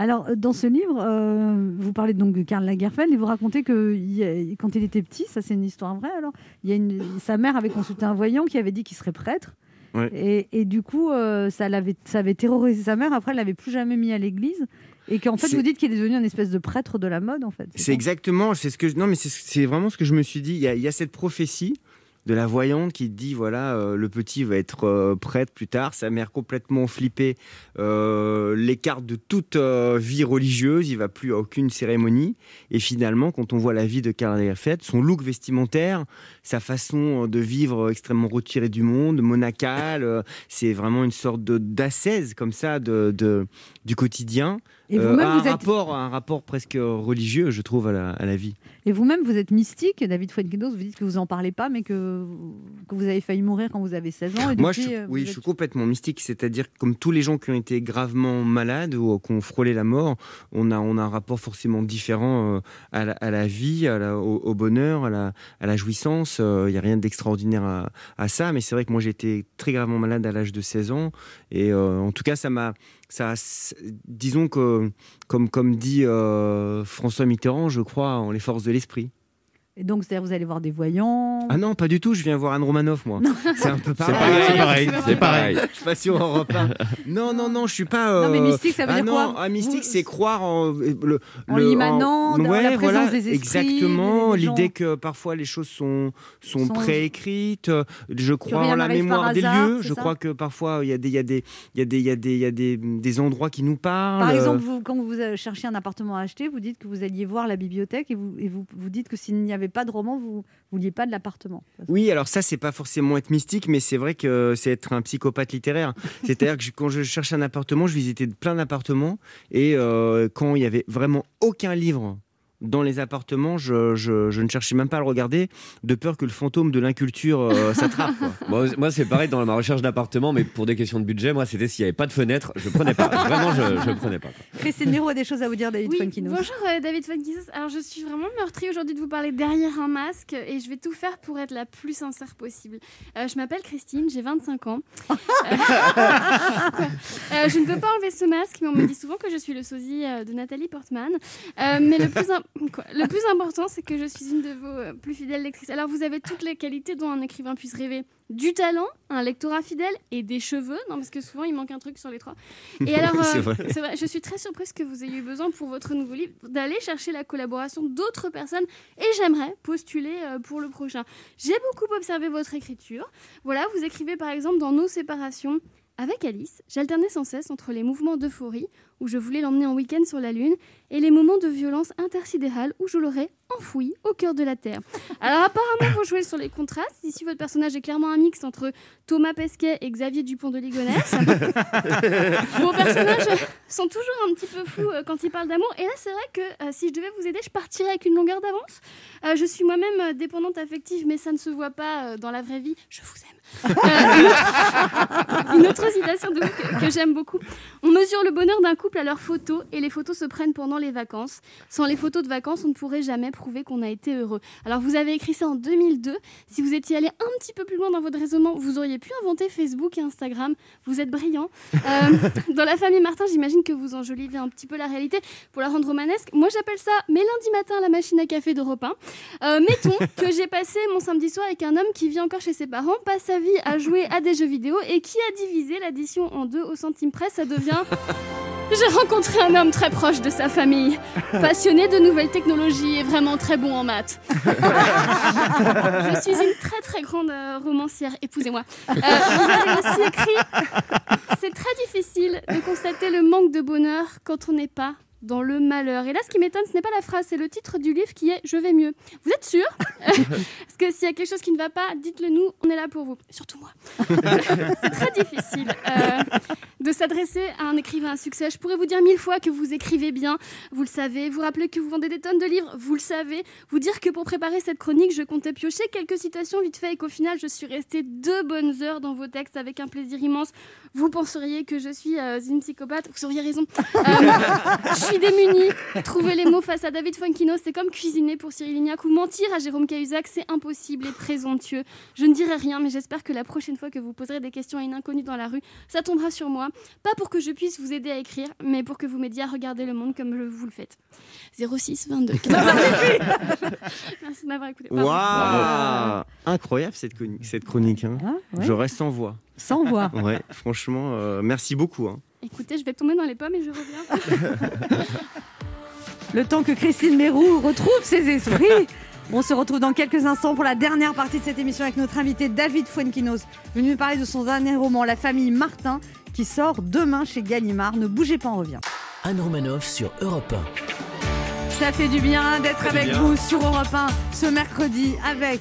Alors, euh, dans ce livre, euh, vous parlez donc de Karl Lagerfeld et vous racontez que quand il était petit, ça c'est une histoire vraie alors, il y a une, sa mère avait consulté un voyant qui avait dit qu'il serait prêtre. Ouais. Et, et du coup, euh, ça, avait terrorisé sa mère. Après, elle l'avait plus jamais mis à l'église. Et qu'en fait, vous dites qu'il est devenu une espèce de prêtre de la mode, en fait. C'est exactement, c'est ce que je- non mais c'est c'est vraiment ce que je me suis dit. Il y a, il y a cette prophétie de la voyante qui dit voilà euh, le petit va être euh, prêtre plus tard. Sa mère complètement flippée euh, l'écarte de toute euh, vie religieuse. Il va plus à aucune cérémonie. Et finalement, quand on voit la vie de Karl Lagerfeld, son look vestimentaire, sa façon de vivre extrêmement retiré du monde, monacale, c'est vraiment une sorte d'ascèse comme ça de- du quotidien. Et vous-même, a un vous êtes- rapport, un rapport presque religieux, je trouve, à la, à la vie. Et vous-même, vous êtes mystique, David Fuenquinos, vous dites que vous en parlez pas, mais que, que vous avez failli mourir quand vous avez 16 ans. Et Moi, depuis, je suis, euh, oui, vous je suis complètement mystique, c'est-à-dire que comme tous les gens qui ont été gravement malades ou qui ont frôlé la mort, on a, on a un rapport forcément différent euh, à, la, à la vie, à la- au, au bonheur, à la, à la jouissance. Euh, Il n'y a rien d'extraordinaire à, à ça, mais c'est vrai que moi j'ai été très gravement malade à l'âge de 16 ans, et euh, en tout cas ça m'a, ça, disons que comme comme dit euh, François Mitterrand, je crois en les forces de l'esprit. Et donc, c'est-à-dire, vous allez voir des voyants. Ah non, pas du tout. Je viens voir Anne Romanoff, moi. C'est un peu pareil. pareil, c'est pareil, c'est pareil. Je suis pas sur Europe 1. Non, non, non, je suis pas. Non, mais euh, mystique, ça veut ah dire non, quoi ah, mystique, c'est croire en le, En le- dans la présence voilà, des esprits, Exactement. L'idée que parfois les choses sont sont, Sont- préécrites. Je crois en la mémoire des hasard, lieux. Je crois que parfois il y a des il y a des il y a des il y a des il y a des des endroits qui nous parlent. Par exemple, vous, quand vous euh, cherchiez un appartement à acheter, vous dites que vous alliez voir la bibliothèque et vous, et vous, vous dites que s'il n'y avait pas de roman, vous vouliez pas de l'appartement. Oui, alors ça, c'est pas forcément être mystique, mais c'est vrai que c'est être un psychopathe littéraire. C'est-à-dire que je- quand je cherchais un appartement, je visitais plein d'appartements, et euh, quand il y avait vraiment aucun livre dans les appartements, je, je- je ne cherchais même pas à le regarder, de peur que le fantôme de l'inculture euh, s'attrape. Moi, moi, c'est pareil dans ma recherche d'appartement, mais pour des questions de budget, moi, c'était s'il n'y avait pas de fenêtre, je prenais pas. Vraiment, je, je prenais pas. Christine Nero a des choses à vous dire, David Oui, bonjour euh, David Funkisos. Alors je suis vraiment meurtrie aujourd'hui de vous parler derrière un masque et je vais tout faire pour être la plus sincère possible. Euh, je m'appelle Christine, j'ai 25 ans. Euh, Euh, je ne peux pas enlever ce masque, mais on me dit souvent que je suis le sosie euh, de Nathalie Portman. Euh, mais le plus, le plus important, c'est que je suis une de vos euh, plus fidèles lectrices. Alors vous avez toutes les qualités dont un écrivain puisse rêver. Du talent, un lectorat fidèle et des cheveux. Non, parce que souvent il manque un truc sur les trois. Et alors, euh, vrai, je suis très surprise que vous ayez eu besoin pour votre nouveau livre d'aller chercher la collaboration d'autres personnes et j'aimerais postuler euh, pour le prochain. J'ai beaucoup observé votre écriture. Voilà, vous écrivez par exemple dans Nos séparations. Avec Alice, j'alternais sans cesse entre les mouvements d'euphorie, où je voulais l'emmener en week-end sur la Lune, et les moments de violence intersidérale, où je l'aurais enfoui au cœur de la Terre. Alors apparemment, vous jouez sur les contrastes. Ici, votre personnage est clairement un mix entre Thomas Pesquet et Xavier Dupont de Ligonnès. Vos personnages sont toujours un petit peu fous euh, quand ils parlent d'amour. Et là, c'est vrai que euh, si je devais vous aider, je partirais avec une longueur d'avance. Euh, je suis moi-même dépendante affective, mais ça ne se voit pas euh, dans la vraie vie. Je vous aime. Euh, une, autre, une autre citation de vous que, que j'aime beaucoup. On mesure le bonheur d'un couple à leurs photos et les photos se prennent pendant les vacances. Sans les photos de vacances, on ne pourrait jamais prouver qu'on a été heureux. Alors vous avez écrit ça en 2002. Si vous étiez allé un petit peu plus loin dans votre raisonnement, vous auriez pu inventer Facebook et Instagram. Vous êtes brillant. Euh, dans la famille Martin, j'imagine que vous enjolivez un petit peu la réalité pour la rendre romanesque. Moi, j'appelle ça mes lundis matin à la machine à café d'Europe 1. Euh, mettons que j'ai passé mon samedi soir avec un homme qui vit encore chez ses parents, passe sa vie à jouer à des jeux vidéo et qui a divisé l'addition en deux au centime près. Ça devient. J'ai rencontré un homme très proche de sa famille, passionné de nouvelles technologies et vraiment très bon en maths. Je suis une très très grande euh, romancière, épousez-moi. Euh, vous avez aussi écrit C'est très difficile de constater le manque de bonheur quand on n'est pas dans le malheur. Et là, ce qui m'étonne, ce n'est pas la phrase, c'est le titre du livre qui est Je vais mieux. Vous êtes sûr? Parce que s'il y a quelque chose qui ne va pas, dites-le nous, on est là pour vous. Surtout moi. c'est très difficile. Euh, de s'adresser à un écrivain à succès. Je pourrais vous dire mille fois que vous écrivez bien, vous le savez, vous rappeler que vous vendez des tonnes de livres, vous le savez, vous dire que pour préparer cette chronique, je comptais piocher quelques citations vite fait et qu'au final, je suis restée deux bonnes heures dans vos textes avec un plaisir immense. Vous penseriez que je suis euh, une psychopathe, vous auriez raison. Euh, je suis démunie. Trouver les mots face à David Funkino, c'est comme cuisiner pour Cyril Lignac ou mentir à Jérôme Cahuzac, c'est impossible et présomptueux. Je ne dirai rien, mais j'espère que la prochaine fois que vous poserez des questions à une inconnue dans la rue, ça tombera sur moi. Pas pour que je puisse vous aider à écrire, mais pour que vous m'aidiez à regarder le monde comme vous le faites. 06 22 Merci de m'avoir écouté. Waouh Incroyable cette chronique, cette chronique. hein. ouais. Je reste sans voix. Sans voix. Ouais, franchement, euh, merci beaucoup. hein. Écoutez, je vais tomber dans les pommes et je reviens. Le temps que Christine Mérou retrouve ses esprits. On se retrouve dans quelques instants pour la dernière partie de cette émission avec notre invité David Fuenquinos, venu nous parler de son dernier roman La famille Martin, qui sort demain chez Gallimard. Ne bougez pas, on revient. Anne Romanoff sur Europe Ça fait du bien d'être avec bien. vous sur Europe 1 ce mercredi avec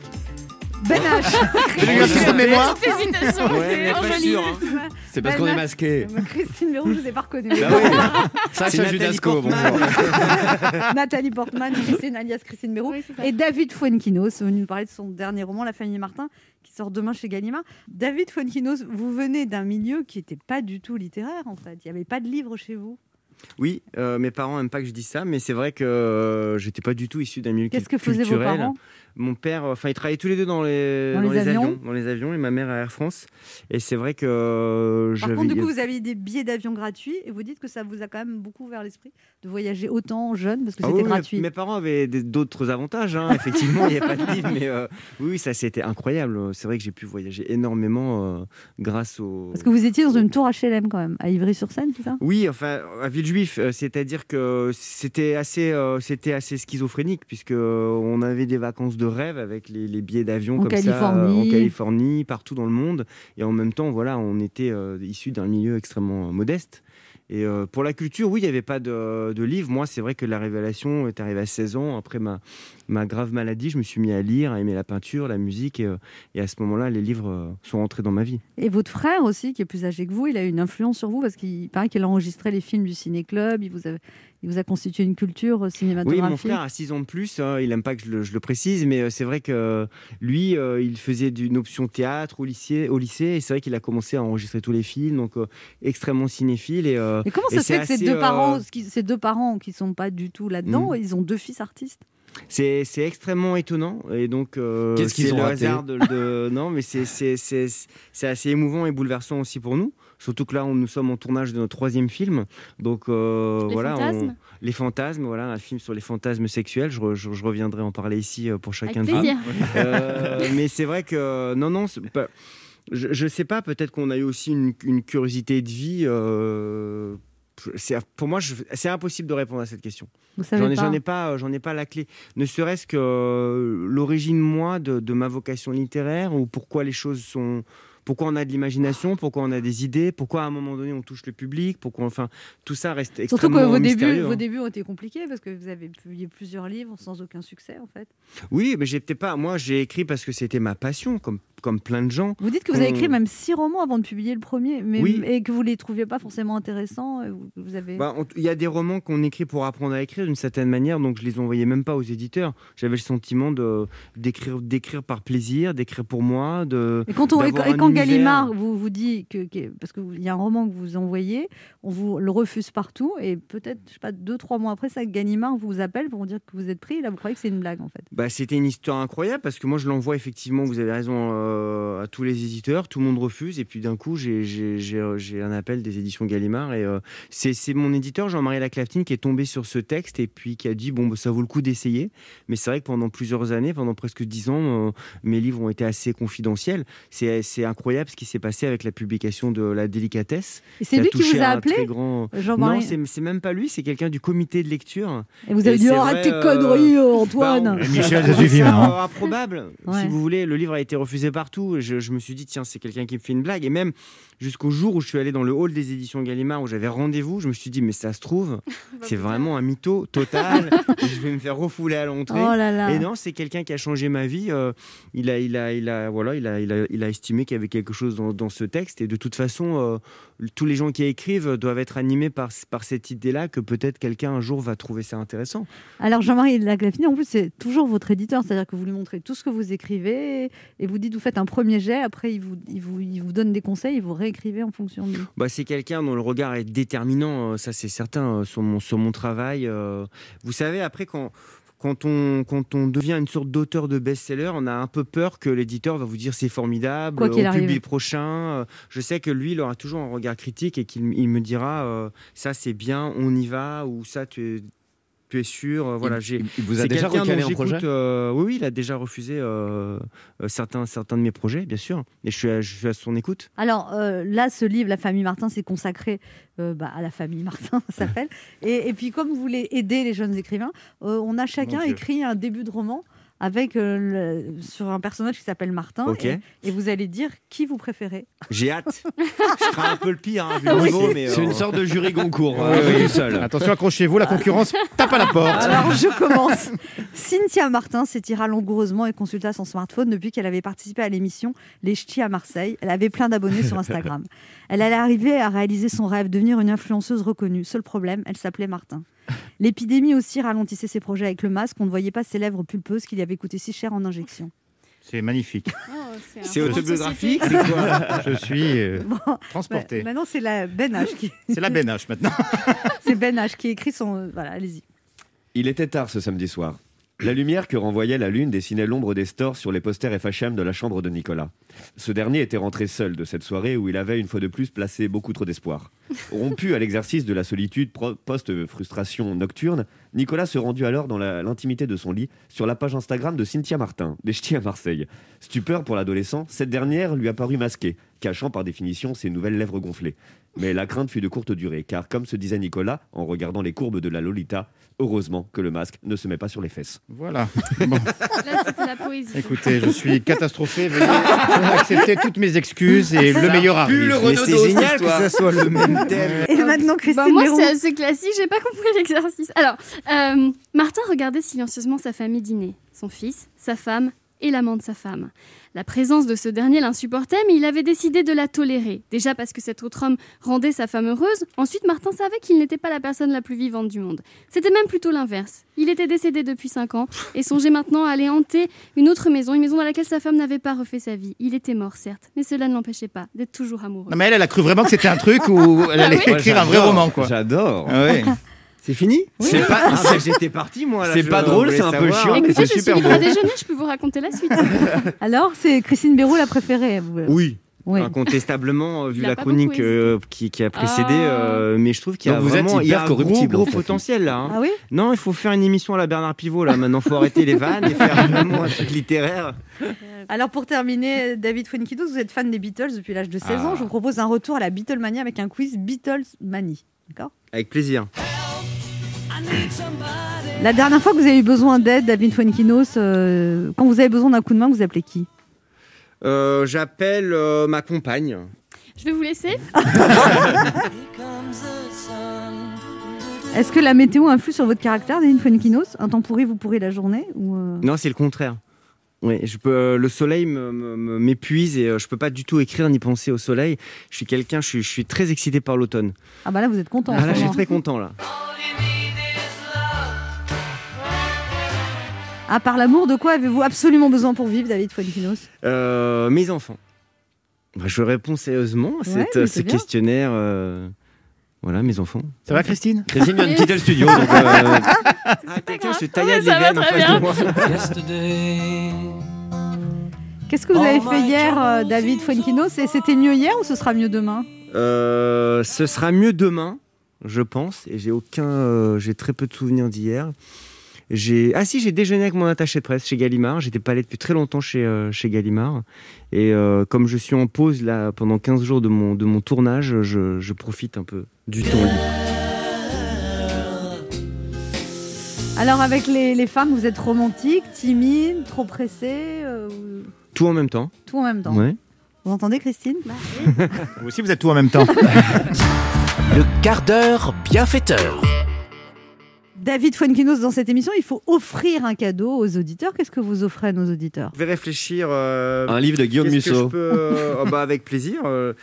Ben H. L'exercice de mémoire Petite hésitation, Ouais, c'est mais pas enjolivé. sûr, hein. C'est parce qu'on est masqué. Christine Mérou, je ne vous ai pas reconnue. Bah. Sacha Judasco, Portman. bonjour. Nathalie Portman, Christine alias Christine Mérou, et David Fuenquinos, venu nous parler de son dernier roman, La famille Martin, qui sort demain chez Gallimard. David Fuenquinos, vous venez d'un milieu qui n'était pas du tout littéraire, en fait. Il n'y avait pas de livres chez vous. Oui, euh, mes parents n'aiment pas que je dise ça, mais c'est vrai que euh, j'étais pas du tout issu d'un milieu Qu'est-ce que faisaient vos culturel. parents? Mon père, enfin, ils travaillaient tous les deux dans les, Dans les avions dans les avions, et ma mère à Air France. Et c'est vrai que euh, Par contre, du coup, vous aviez des billets d'avion gratuits et vous dites que ça vous a quand même beaucoup ouvert l'esprit de voyager autant jeune parce que Ah c'était oui, gratuit. Mes parents avaient d'autres avantages, hein, effectivement, il n'y a pas de livre, mais euh, oui, ça c'était incroyable. C'est vrai que j'ai pu voyager énormément euh, grâce au. Parce que vous étiez dans une tour HLM quand même, à Ivry-sur-Seine, c'est ça? Oui, enfin, à Villejuif, euh, c'est-à-dire que c'était assez, c'était assez schizophrénique, puisque on avait des vacances de rêve avec les, les billets d'avion comme ça, euh, en Californie, partout dans le monde, et en même temps, voilà, on était euh, issus d'un milieu extrêmement modeste. Et euh, pour la culture, oui, il n'y avait pas de, de livre. Moi, c'est vrai que la révélation est arrivée à 16 ans. Après ma, ma grave maladie, je me suis mis à lire, à aimer la peinture, la musique. Et, euh, et à ce moment-là, les livres euh, sont rentrés dans ma vie. Et votre frère aussi, qui est plus âgé que vous, il a eu une influence sur vous parce qu'il paraît qu'il a enregistré les films du ciné-club, il vous a, il vous a constitué une culture euh, Oui, cinématographique. mon frère a 6 ans de plus. hein, il n'aime pas que je le, je le précise, mais euh, c'est vrai que lui, euh, il faisait d'une option théâtre au lycée. Au lycée et c'est vrai qu'il a commencé à enregistrer tous les films, donc euh, extrêmement cinéphile. Et, euh, Et comment ça et se fait que ces deux, euh, parents, qui, ces deux parents qui sont pas du tout là-dedans, Mm. ils ont deux fils artistes? C'est extrêmement étonnant et donc euh, Qu'est-ce qu'ils c'est ont le raté? hasard de, de- non mais c'est assez émouvant et bouleversant aussi pour nous surtout que là on, nous sommes en tournage de notre troisième film donc euh, Les voilà on- fantasmes. les fantasmes voilà un film sur les fantasmes sexuels je, re- je- je reviendrai en parler ici euh, pour chacun de plaisir. vous Euh, mais c'est vrai que non non pas- je, je sais pas peut-être qu'on a eu aussi une, une curiosité de vie euh, pour moi, c'est impossible de répondre à cette question. Vous savez J'en ai, pas j'en ai pas, j'en ai pas la clé. Ne serait-ce que euh, l'origine moi de, de ma vocation littéraire ou pourquoi les choses sont, pourquoi on a de l'imagination, pourquoi on a des idées, pourquoi à un moment donné on touche le public, pourquoi enfin tout ça reste Surtout extrêmement que vos débuts, mystérieux, vos hein. débuts ont été compliqués parce que vous avez publié plusieurs livres sans aucun succès en fait. Oui, mais j'étais pas. Moi, j'ai écrit parce que c'était ma passion, comme comme plein de gens. Vous dites que vous avez écrit même six romans avant de publier le premier, mais Oui. et que vous les trouviez pas forcément intéressants. vous- avez. Bah, Il y a des romans qu'on écrit pour apprendre à écrire d'une certaine manière, donc je les envoyais même pas aux éditeurs. J'avais le sentiment de d'écrire d'écrire par plaisir, d'écrire pour moi. De, Et quand, on, et quand- Gallimard vous, vous dit que, que- parce qu'il y a un roman que vous envoyez, on vous le refuse partout et peut-être je sais pas deux trois mois après ça Gallimard vous appelle pour vous dire que vous êtes pris. Là vous croyez que c'est une blague en fait? Bah, c'était une histoire incroyable parce que moi je l'envoie effectivement, vous avez raison, euh, à tous les éditeurs, tout le monde refuse et puis d'un coup j'ai- j'ai un appel des éditions Gallimard et euh, c'est mon éditeur Jean-Marie Laclaftine qui est tombé sur ce texte et puis qui a dit bon bah, ça vaut le coup d'essayer. Mais c'est vrai que pendant plusieurs années, pendant presque dix ans, euh, mes livres ont été assez confidentiels. C'est c'est incroyable ce qui s'est passé avec la publication de La Délicatesse. C'est lui qui vous a appelé grand... Jean-Marie Non, c'est c'est même pas lui, c'est quelqu'un du comité de lecture. Et vous avez dit, vrai, tes conneries, euh, Antoine. bah, on- Michel, ça suffit euh, improbable. Ouais. Si vous voulez, le livre a été refusé partout. Je, je me suis dit, tiens, c'est quelqu'un qui me fait une blague. Et même jusqu'au jour où je suis allé dans le hall des éditions Gallimard, où j'avais rendez-vous, je me suis dit, mais ça se trouve, c'est vraiment un mytho total. je vais me faire refouler à l'entrée. Oh là là. Et non, c'est quelqu'un qui a changé ma vie. Euh, il, a, il, a, il, a, voilà, il, a, il, a, il a estimé qu'il y avait quelque chose dans, dans ce texte. Et de toute façon, euh, tous les gens qui écrivent doivent être animés par, par cette idée-là que peut-être quelqu'un un jour va trouver ça intéressant. Alors Jean-Marie Laglaffini, en plus, c'est toujours votre éditeur, c'est-à-dire que vous lui montrez tout ce que vous écrivez et vous dites, vous faites un premier jet, après il vous, il vous, il vous donne des conseils et vous réécrivez en fonction de. Bah, c'est quelqu'un dont le regard est déterminant, euh, ça c'est certain, euh, sur mon, sur mon travail. Vous savez, après, quand, quand, on, quand on devient une sorte d'auteur de best-seller, on a un peu peur que l'éditeur va vous dire c'est formidable, Quoi on arrive. publie prochain. Euh, Je sais que lui, il aura toujours un regard critique et qu'il il me dira euh, ça c'est bien, on y va, ou ça tu tu es sûr. euh, Voilà, Il- j'ai- il vous a déjà recalé un projet euh, Oui, oui, il a déjà refusé euh, euh, certains, certains de mes projets, bien sûr. Et je suis à, je suis à son écoute. Alors euh, là, ce livre, La famille Martin, c'est consacré euh, bah, à la famille Martin, ça s'appelle. Et, et puis comme vous voulez aider les jeunes écrivains, euh, on a chacun écrit un début de roman avec euh, le- sur un personnage qui s'appelle Martin. Ok. Et, et vous allez dire qui vous préférez. J'ai hâte. je crains un peu le pire, hein, vu le Oui. niveau, mais, C'est euh, une sorte de jury Goncourt, euh, tout seul. Attention, accrochez-vous, la concurrence tape à la porte. Alors je commence. Cynthia Martin s'étira langoureusement et consulta son smartphone depuis qu'elle avait participé à l'émission Les Ch'tis à Marseille. Elle avait plein d'abonnés sur Instagram. Elle allait arriver à réaliser son rêve, devenir une influenceuse reconnue. Seul problème, elle s'appelait Martin. L'épidémie aussi ralentissait ses projets avec le masque. On ne voyait pas ses lèvres pulpeuses qui lui avaient coûté si cher en injection. C'est magnifique. C'est autobiographique société. c'est quoi Je suis euh, Bon, transporté. bah, maintenant, c'est la Ben H qui. C'est la Ben H maintenant. c'est Ben H qui écrit son. Voilà, allez-y. Il était tard ce samedi soir. La lumière que renvoyait la lune dessinait l'ombre des stores sur les posters FHM de la chambre de Nicolas. Ce dernier était rentré seul de cette soirée où il avait une fois de plus placé beaucoup trop d'espoir. Rompu à l'exercice de la solitude post-frustration nocturne, Nicolas se rendit alors dans l'intimité de son lit sur la page Instagram de Cynthia Martin, des ch'tis à Marseille. Stupeur pour l'adolescent, cette dernière lui apparut masquée, cachant par définition ses nouvelles lèvres gonflées. Mais la crainte fut de courte durée, car comme se disait Nicolas, en regardant les courbes de la Lolita, heureusement que le masque ne se met pas sur les fesses. Voilà. Bon. Là, c'était la poésie. Écoutez, je suis catastrophé. Veuillez accepter toutes mes excuses et le meilleur arrive. Mais c'est génial que ça soit le même thème. Et maintenant, Christine Bah, moi, c'est assez classique, j'ai pas compris l'exercice. Alors, euh, Martin regardait silencieusement sa famille dîner. Son fils, sa femme et l'amant de sa femme. La présence de ce dernier l'insupportait, mais il avait décidé de la tolérer. Déjà parce que cet autre homme rendait sa femme heureuse. Ensuite, Martin savait qu'il n'était pas la personne la plus vivante du monde. C'était même plutôt l'inverse. Il était décédé depuis 5 ans et songeait maintenant à aller hanter une autre maison, une maison dans laquelle sa femme n'avait pas refait sa vie. Il était mort, certes, mais cela ne l'empêchait pas d'être toujours amoureux. Non, mais elle, elle a cru vraiment que c'était un truc où elle allait Ah oui écrire un vrai roman, quoi. J'adore. Ah ouais. C'est fini C'est pas- Ah, bah, J'étais parti, moi. C'est pas drôle, c'est un peu chiant, mais Écoutez, c'est je suis super libre à déjeuner, je peux vous raconter la suite. Alors, c'est Christine Béroux la préférée. vous- Oui. Oui. Incontestablement, euh, vu la chronique euh, qui, qui a précédé, Ah. euh, mais je trouve qu'il y a vous vraiment il y a hyper un gros, gros potentiel là. hein. Ah oui? Non, il faut faire une émission à la Bernard Pivot là. Maintenant, faut arrêter les vannes et faire vraiment un truc littéraire. Alors pour terminer, David Fuenkidos, vous êtes fan des Beatles depuis l'âge de 16 Ah. ans. Je vous propose un retour à la Beatlemania avec un quiz Beatlemanie. D'accord? Avec plaisir. La dernière fois que vous avez eu besoin d'aide, David Fuenkinos, euh, quand vous avez besoin d'un coup de main, vous appelez qui? Euh, J'appelle euh, ma compagne. Je vais vous laisser. Est-ce que la météo influe sur votre caractère, David Fuenkinos Un temps pourri, vous pourrez la journée ou euh, Non, c'est le contraire. Oui, je peux, euh, le soleil m'épuise et euh, je peux pas du tout écrire ni penser au soleil. Je suis quelqu'un, je suis, je suis très excité par l'automne. Ah bah là, vous êtes content. en Ah, là, je suis très content là. Ah, par l'amour, de quoi avez-vous absolument besoin pour vivre, David Fuenkinos Euh, mes enfants. Bah, je réponds sérieusement à Ouais, ce bien. questionnaire. euh, Voilà, mes enfants. Ça va, Christine? Christine vient de quitter le studio. donc, euh, Ah, quelqu'un se taillade ça les va veines en très face de bien. moi. Qu'est-ce que vous avez fait hier, euh, David Fuenkinos Et c'était mieux hier ou ce sera mieux demain? Euh, ce sera mieux demain, je pense. Et j'ai aucun, euh, j'ai très peu de souvenirs d'hier. J'ai ah si j'ai déjeuné avec mon attaché de presse chez Gallimard. J'étais pas allé depuis très longtemps chez euh, chez Gallimard. Et euh, comme je suis en pause là pendant 15 jours de mon de mon tournage, je, je profite un peu du temps libre. Alors avec les, les femmes, vous êtes romantique, timide, trop pressé, euh, ou- Tout en même temps. tout en même temps. Ouais. Vous entendez, Christine? Vous aussi, vous êtes tout en même temps. Le quart d'heure bienfaiteur. David Fuenquinos, dans cette émission, il faut offrir un cadeau aux auditeurs. Qu'est-ce que vous offrez à nos auditeurs? Je vais réfléchir. euh, Un livre de Guillaume Musso. je peux, euh, oh, bah, avec plaisir. euh,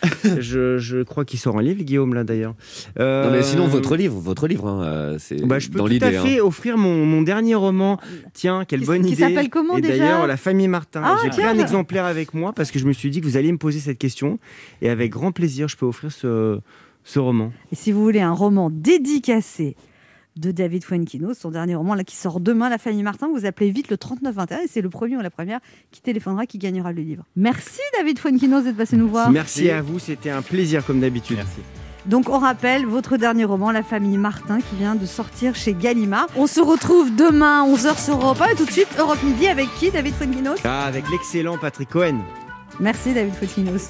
je, je crois qu'il sort un livre, Guillaume, là d'ailleurs. Non, mais sinon, votre livre, votre livre, hein, c'est Bah, je peux dans tout l'idée. à fait hein. offrir mon, mon dernier roman. Tiens, quelle Qui- bonne qui idée. s'appelle comment Et déjà? d'ailleurs, La famille Martin. Ah, J'ai pris un exemplaire avec moi parce que je me suis dit que vous alliez me poser cette question. Et avec grand plaisir, je peux offrir ce, ce roman. Et si vous voulez un roman dédicacé de David Fuenquinos, son dernier roman là, qui sort demain, La famille Martin, vous appelez vite le 3921 et c'est le premier ou la première qui téléphonera qui gagnera le livre. Merci David Fuenquinos d'être passé nous voir. Merci à vous, c'était un plaisir comme d'habitude. Donc on rappelle votre dernier roman, La famille Martin, qui vient de sortir chez Gallimard. On se retrouve demain 11h sur Europe 1 et tout de suite Europe Midi avec qui David Fuenquinos Ah, avec l'excellent Patrick Cohen. Merci David Fuenquinos.